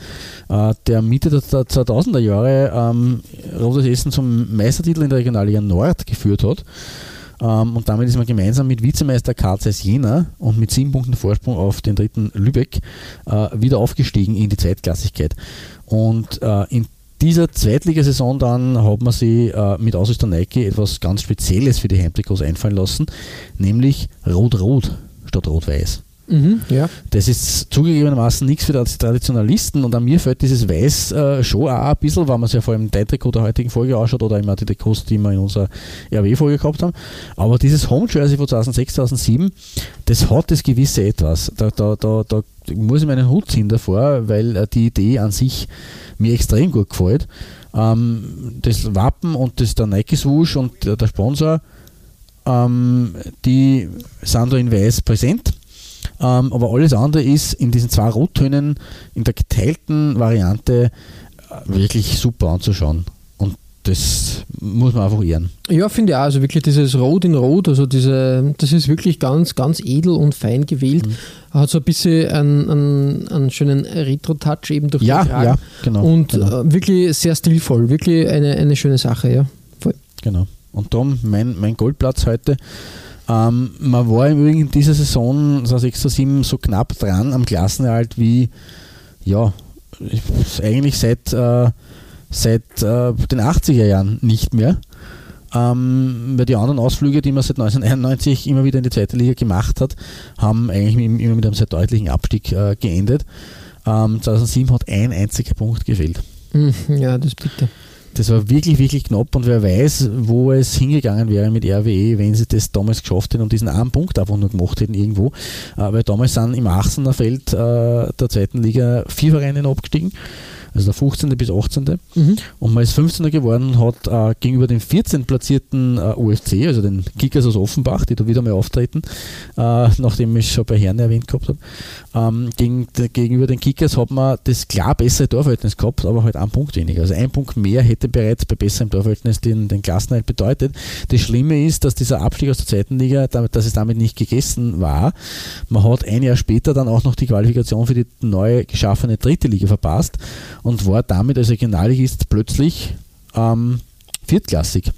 äh, der Mitte der, der 2000er Jahre ähm, Rotes Essen zum Meistertitel in der Regionalliga Nord geführt hat. Ähm, und damit ist man gemeinsam mit Vizemeister Karl Jena und mit sieben Punkten Vorsprung auf den dritten Lübeck äh, wieder aufgestiegen in die Zweitklassigkeit. Und äh, in dieser Zweitligasaison dann hat man sich äh, mit Ausrüster Nike etwas ganz Spezielles für die Heimtrikots einfallen lassen, nämlich Rot-Rot statt Rot-Weiß. Mhm, ja. Das ist zugegebenermaßen nichts für die Traditionalisten und an mir fällt dieses Weiß äh, schon auch ein bisschen, weil man es ja vor allem dein Trikot der heutigen Folge ausschaut oder immer die Trikots, die wir in unserer RW-Folge gehabt haben. Aber dieses Home Jersey von 2006, 2007, das hat das gewisse Etwas. Da, da, da, da muss ich meinen Hut ziehen davor, weil äh, die Idee an sich mir extrem gut gefällt. Ähm, das Wappen und das der Nike Swoosh und der, der Sponsor, ähm, die sind da in Weiß präsent. Ähm, aber alles andere ist in diesen zwei Rottönen in der geteilten Variante äh, wirklich super anzuschauen. Und das muss man einfach ehren. Ja, finde ich auch. Also wirklich dieses Rot in Rot, also diese, das ist wirklich ganz, ganz edel und fein gewählt. Mhm. Hat so ein bisschen einen, einen, einen schönen Retro-Touch eben durch Ja, den Kragen. ja, genau. Und genau, äh, wirklich sehr stilvoll. Wirklich eine, eine schöne Sache, ja. Voll. genau. Und darum mein, mein Goldplatz heute. Ähm, man war im Übrigen in dieser Saison 6 7 so knapp dran am Klassenerhalt wie ja, eigentlich seit, äh, seit äh, den 80er Jahren nicht mehr. Ähm, weil die anderen Ausflüge, die man seit 1991 immer wieder in die zweite Liga gemacht hat, haben eigentlich immer mit einem sehr deutlichen Abstieg äh, geendet. Ähm, 2007 hat ein einziger Punkt gefehlt. Hm, Ja, das bitte. Das war wirklich, wirklich knapp und wer weiß, wo es hingegangen wäre mit RWE, wenn sie das damals geschafft hätten und diesen einen Punkt einfach nur gemacht hätten irgendwo. Äh, weil damals sind im 18er Feld äh, der zweiten Liga vier Vereine abgestiegen. Also der 15. bis 18. Mhm. Und man ist 15. geworden und hat äh, gegenüber dem 14. platzierten äh, UFC, also den Kickers aus Offenbach, die da wieder mal auftreten, äh, nachdem ich schon bei Herren erwähnt gehabt habe, ähm, gegen, gegenüber den Kickers hat man das klar bessere Torverhältnis gehabt, aber halt einen Punkt weniger. Also ein Punkt mehr hätte bereits bei besserem Torverhältnis den, den Klassenerhalt bedeutet. Das Schlimme ist, dass dieser Abstieg aus der zweiten Liga, dass es damit nicht gegessen war. Man hat ein Jahr später dann auch noch die Qualifikation für die neu geschaffene dritte Liga verpasst und war damit als Regionalligist plötzlich ähm, viertklassig.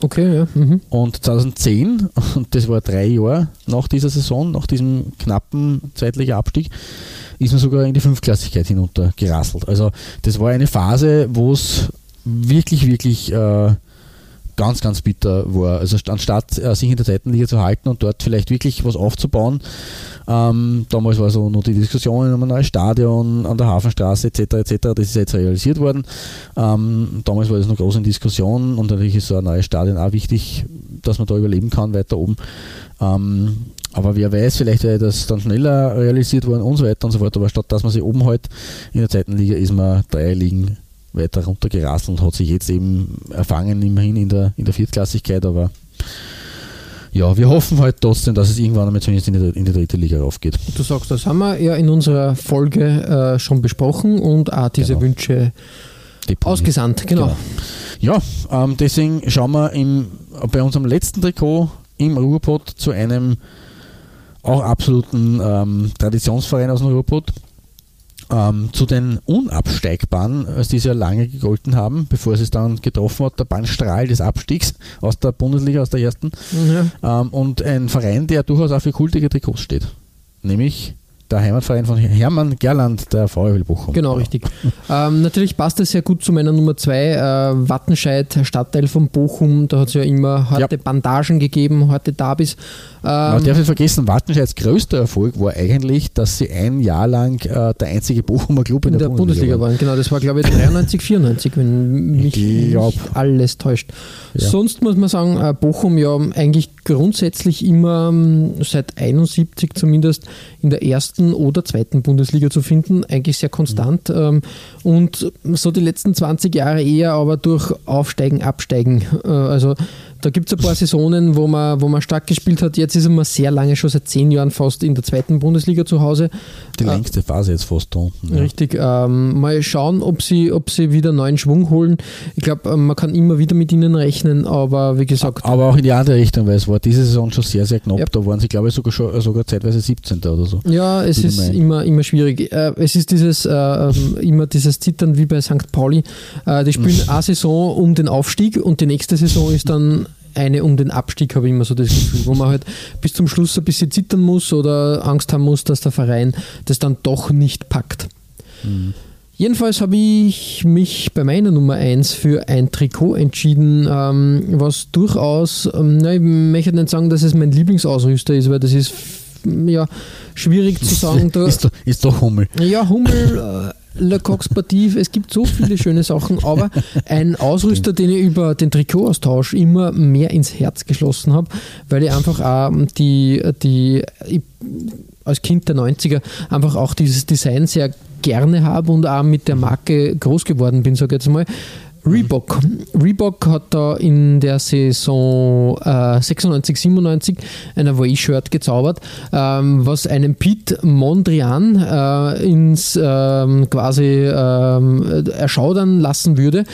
Okay, ja. Mhm. Und 2010, und das war drei Jahre nach dieser Saison, nach diesem knappen zeitlichen Abstieg, ist man sogar in die Fünftklassigkeit hinunter gerasselt. Also das war eine Phase, wo es wirklich, wirklich äh, ganz, ganz bitter war. Also anstatt äh, sich in der zweiten Liga zu halten und dort vielleicht wirklich was aufzubauen, ähm, damals war so noch die Diskussion um ein neues Stadion an der Hafenstraße etc. etc. Das ist jetzt realisiert worden. Ähm, damals war das noch groß in Diskussion und natürlich ist so ein neues Stadion auch wichtig, dass man da überleben kann weiter oben. Ähm, aber wer weiß, vielleicht wäre das dann schneller realisiert worden und so weiter und so fort. Aber statt dass man sich oben halt in der zweiten Liga ist man drei Ligen weiter runtergerasselt und hat sich jetzt eben erfangen, immerhin in der, in der Viertklassigkeit, aber ja, wir hoffen halt trotzdem, dass es irgendwann einmal zumindest in die, in die dritte Liga raufgeht. Du sagst, das haben wir ja in unserer Folge äh, schon besprochen und auch diese genau. Wünsche ausgesandt. Genau. genau. Ja, ähm, deswegen schauen wir im, bei unserem letzten Trikot im Ruhrpott zu einem auch absoluten ähm, Traditionsverein aus dem Ruhrpott ähm, zu den Unabsteigbaren, als die ja lange gegolten haben, bevor sie es dann getroffen hat, der Bahnstrahl des Abstiegs aus der Bundesliga, aus der ersten. Ja. Ähm, und ein Verein, der durchaus auch für kultige Trikots steht. Nämlich der Heimatverein von Hermann Gerland, der VfL Bochum. Genau, richtig. ähm, natürlich passt es sehr gut zu meiner Nummer 2, äh, Wattenscheid, Stadtteil von Bochum. Da hat es ja immer harte ja. Bandagen gegeben, harte Derbys. Ähm, Man darf nicht vergessen, Wattenscheids größter Erfolg war eigentlich, dass sie ein Jahr lang äh, der einzige Bochumer Club in, in der, der, Bundesliga, Bundesliga waren. Genau, das war glaube ich 93, 94, wenn mich nicht alles täuscht. Ja. Sonst muss man sagen, äh, Bochum ja eigentlich grundsätzlich immer ähm, seit 71 zumindest in der ersten oder zweiten Bundesliga zu finden, eigentlich sehr konstant. Mhm. Und so die letzten 20 Jahre eher aber durch Aufsteigen, Absteigen. Äh, also da gibt es ein paar Saisonen, wo man, wo man stark gespielt hat. Jetzt ist er mal sehr lange, schon seit zehn Jahren fast in der zweiten Bundesliga zu Hause. Die äh, längste Phase jetzt fast da unten. Ja. Richtig. Ähm, mal schauen, ob sie, ob sie wieder neuen Schwung holen. Ich glaube, ähm, man kann immer wieder mit ihnen rechnen, aber wie gesagt. Aber auch in die andere Richtung, weil es war diese Saison schon sehr, sehr knapp. Ja. Da waren sie, glaube ich, sogar, schon, sogar zeitweise 17. oder so. Ja, es ist immer, immer schwierig. Äh, es ist dieses, äh, ähm, immer dieses Zittern wie bei St. Pauli. Äh, die spielen eine Saison um den Aufstieg und die nächste Saison ist dann eine um den Abstieg, habe ich immer so das Gefühl, wo man halt bis zum Schluss ein bisschen zittern muss oder Angst haben muss, dass der Verein das dann doch nicht packt. Mhm. Jedenfalls habe ich mich bei meiner Nummer 1 für ein Trikot entschieden, ähm, was durchaus, ähm, na, ich möchte nicht sagen, dass es mein Lieblingsausrüster ist, weil das ist ja schwierig zu sagen. Da, ist, doch, ist doch Hummel. Ja, Hummel. Äh, Le Coq Sportif, es gibt so viele schöne Sachen, aber ein Ausrüster, den ich über den Trikotaustausch immer mehr ins Herz geschlossen habe, weil ich einfach auch die, die ich, als Kind der 90er einfach auch dieses Design sehr gerne habe und auch mit der Marke groß geworden bin, sage ich jetzt mal. Reebok. Reebok hat da in der Saison äh, 96, 97 ein Away-Shirt gezaubert, ähm, was einen Pete Mondrian äh, ins ähm, quasi ähm, erschaudern lassen würde. äh,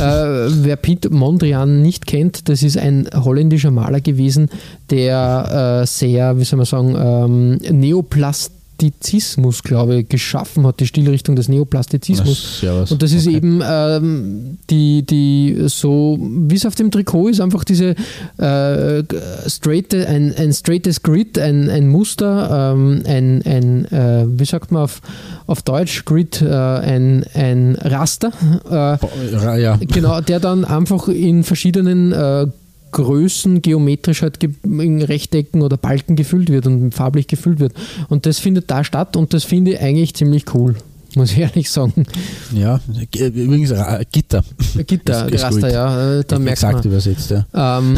wer Pete Mondrian nicht kennt, das ist ein holländischer Maler gewesen, der äh, sehr, wie soll man sagen, ähm, Neoplast Neoplastizismus, glaube ich, geschaffen hat, die Stilrichtung des Neoplastizismus. Ja, und das ist okay. eben ähm, die, die so, wie es auf dem Trikot ist, einfach diese äh, straight, ein, ein straightes Grid, ein, ein Muster, ähm, ein, ein äh, wie sagt man auf, auf Deutsch, Grid, äh, ein, ein Raster. Äh, ja. Genau, der dann einfach in verschiedenen äh, Größen geometrisch halt in Rechtecken oder Balken gefüllt wird und farblich gefüllt wird. Und das findet da statt und das finde ich eigentlich ziemlich cool muss ich ehrlich sagen. Ja, übrigens äh, Gitter. Gitter, ist, Raster, ja. Äh, da merkt man. übersetzt, ja. Ähm,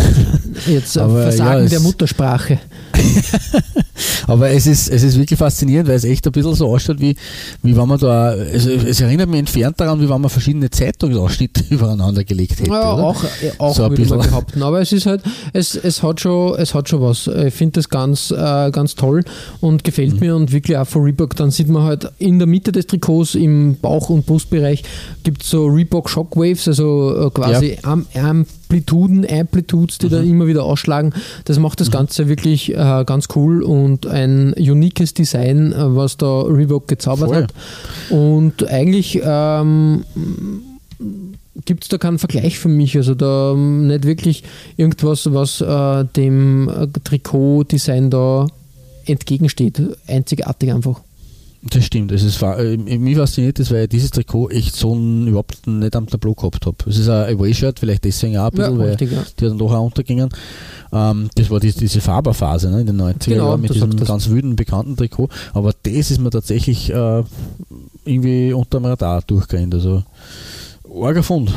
jetzt äh, Versagen ja, der Muttersprache. Aber es ist, es ist wirklich faszinierend, weil es echt ein bisschen so ausschaut, wie, wie wenn man da, also es erinnert mich entfernt daran, wie wenn man verschiedene Zeitungsausschnitte übereinander gelegt hätte. Ja, oder? auch, äh, auch So ein würde bisschen. behaupten. Aber es ist halt, es, es hat schon, es hat schon was. Ich finde das ganz, äh, ganz toll und gefällt Mhm. mir und wirklich auch von Reebok. Dann sieht man halt in der Mitte des Trikots im Bauch- und Brustbereich gibt es so Reebok Shockwaves, also äh, quasi Am Amplituden, Amplitudes, die da Mhm. immer wieder ausschlagen. Das macht das Ganze wirklich äh, ganz cool und ein uniques Design, äh, was da Reebok gezaubert Voll. hat. Und eigentlich ähm, gibt es da keinen Vergleich für mich. Also da ähm, nicht wirklich irgendwas, was äh, dem äh, Trikotdesign da entgegensteht. Einzigartig einfach. Das stimmt. Es ist, äh, mich fasziniert das, weil ich dieses Trikot echt so n- überhaupt nicht am Tableau gehabt habe. Es ist ein Away-Shirt, vielleicht deswegen auch ein bisschen, weil richtig, ja. die dann doch auch untergingen. Ähm, das war die, diese Faberphase ne, in den 90er Genau, Jahren mit diesem ganz wüden, bekannten Trikot. Aber das ist mir tatsächlich äh, irgendwie unter dem Radar durchgegangen. Also, arger Fund.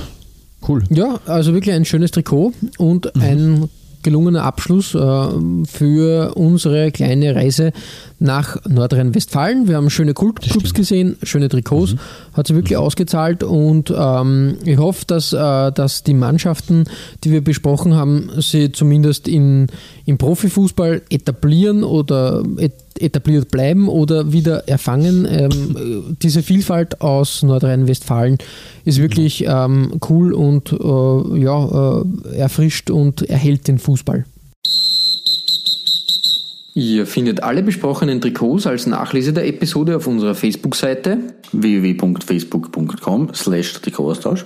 Cool. Ja, also wirklich ein schönes Trikot und Mhm. Gelungener Abschluss äh, für unsere kleine Reise nach Nordrhein-Westfalen. Wir haben schöne Kultclubs. Mhm. gesehen, schöne Trikots, hat sich wirklich ausgezahlt und ähm, ich hoffe, dass, äh, dass die Mannschaften, die wir besprochen haben, sie zumindest in, im Profifußball etablieren oder et etabliert bleiben oder wieder erfangen. Ähm, äh, diese Vielfalt aus Nordrhein-Westfalen ist wirklich ähm, cool und äh, ja, äh, erfrischt und erhält den Fußball. Ihr findet alle besprochenen Trikots als Nachlese der Episode auf unserer Facebook-Seite. www.facebook.com slash Trikotaustausch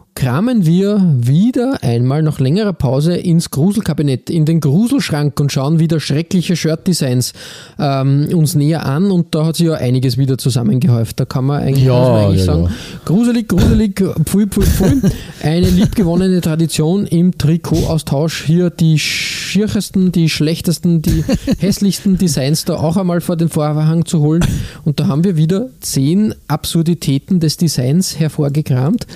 kramen wir wieder einmal nach längerer Pause ins Gruselkabinett, in den Gruselschrank und schauen wieder schreckliche Shirt-Designs ähm, uns näher an und da hat sich ja einiges wieder zusammengehäuft. Da kann man eigentlich, Ja, man eigentlich ja, sagen, ja. gruselig, gruselig, pfui, pfui, pfui. Eine liebgewonnene Tradition im Trikotaustausch. Hier die schierchesten, die schlechtesten, die hässlichsten Designs da auch einmal vor den Vorhang zu holen. Und da haben wir wieder zehn Absurditäten des Designs hervorgekramt.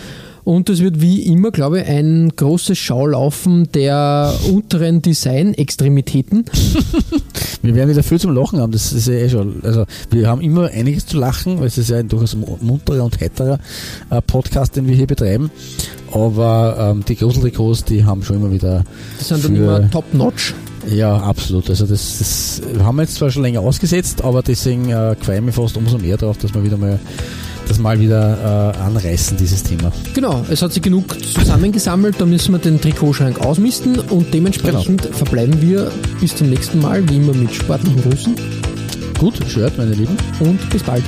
Und es wird wie immer, glaube ich, ein großes Schaulaufen der unteren Design-Extremitäten. Wir werden wieder viel zum Lachen haben, das ist ja eh schon. Also wir haben immer einiges zu lachen, weil es ist ja ein durchaus munterer und heiterer äh, Podcast, den wir hier betreiben. Aber ähm, die Gruseltrikots, die haben schon immer wieder. Das sind dann immer top-notch. Ja, absolut. Also das, das haben wir jetzt zwar schon länger ausgesetzt, aber deswegen äh, freue ich mich fast umso mehr darauf, dass wir wieder mal das mal wieder äh, anreißen, dieses Thema. Genau, es hat sich genug zusammengesammelt, da müssen wir den Trikotschrank ausmisten und dementsprechend verbleiben wir bis zum nächsten Mal, wie immer mit sportlichen Grüßen Gut, Shirt, meine Lieben. und bis bald.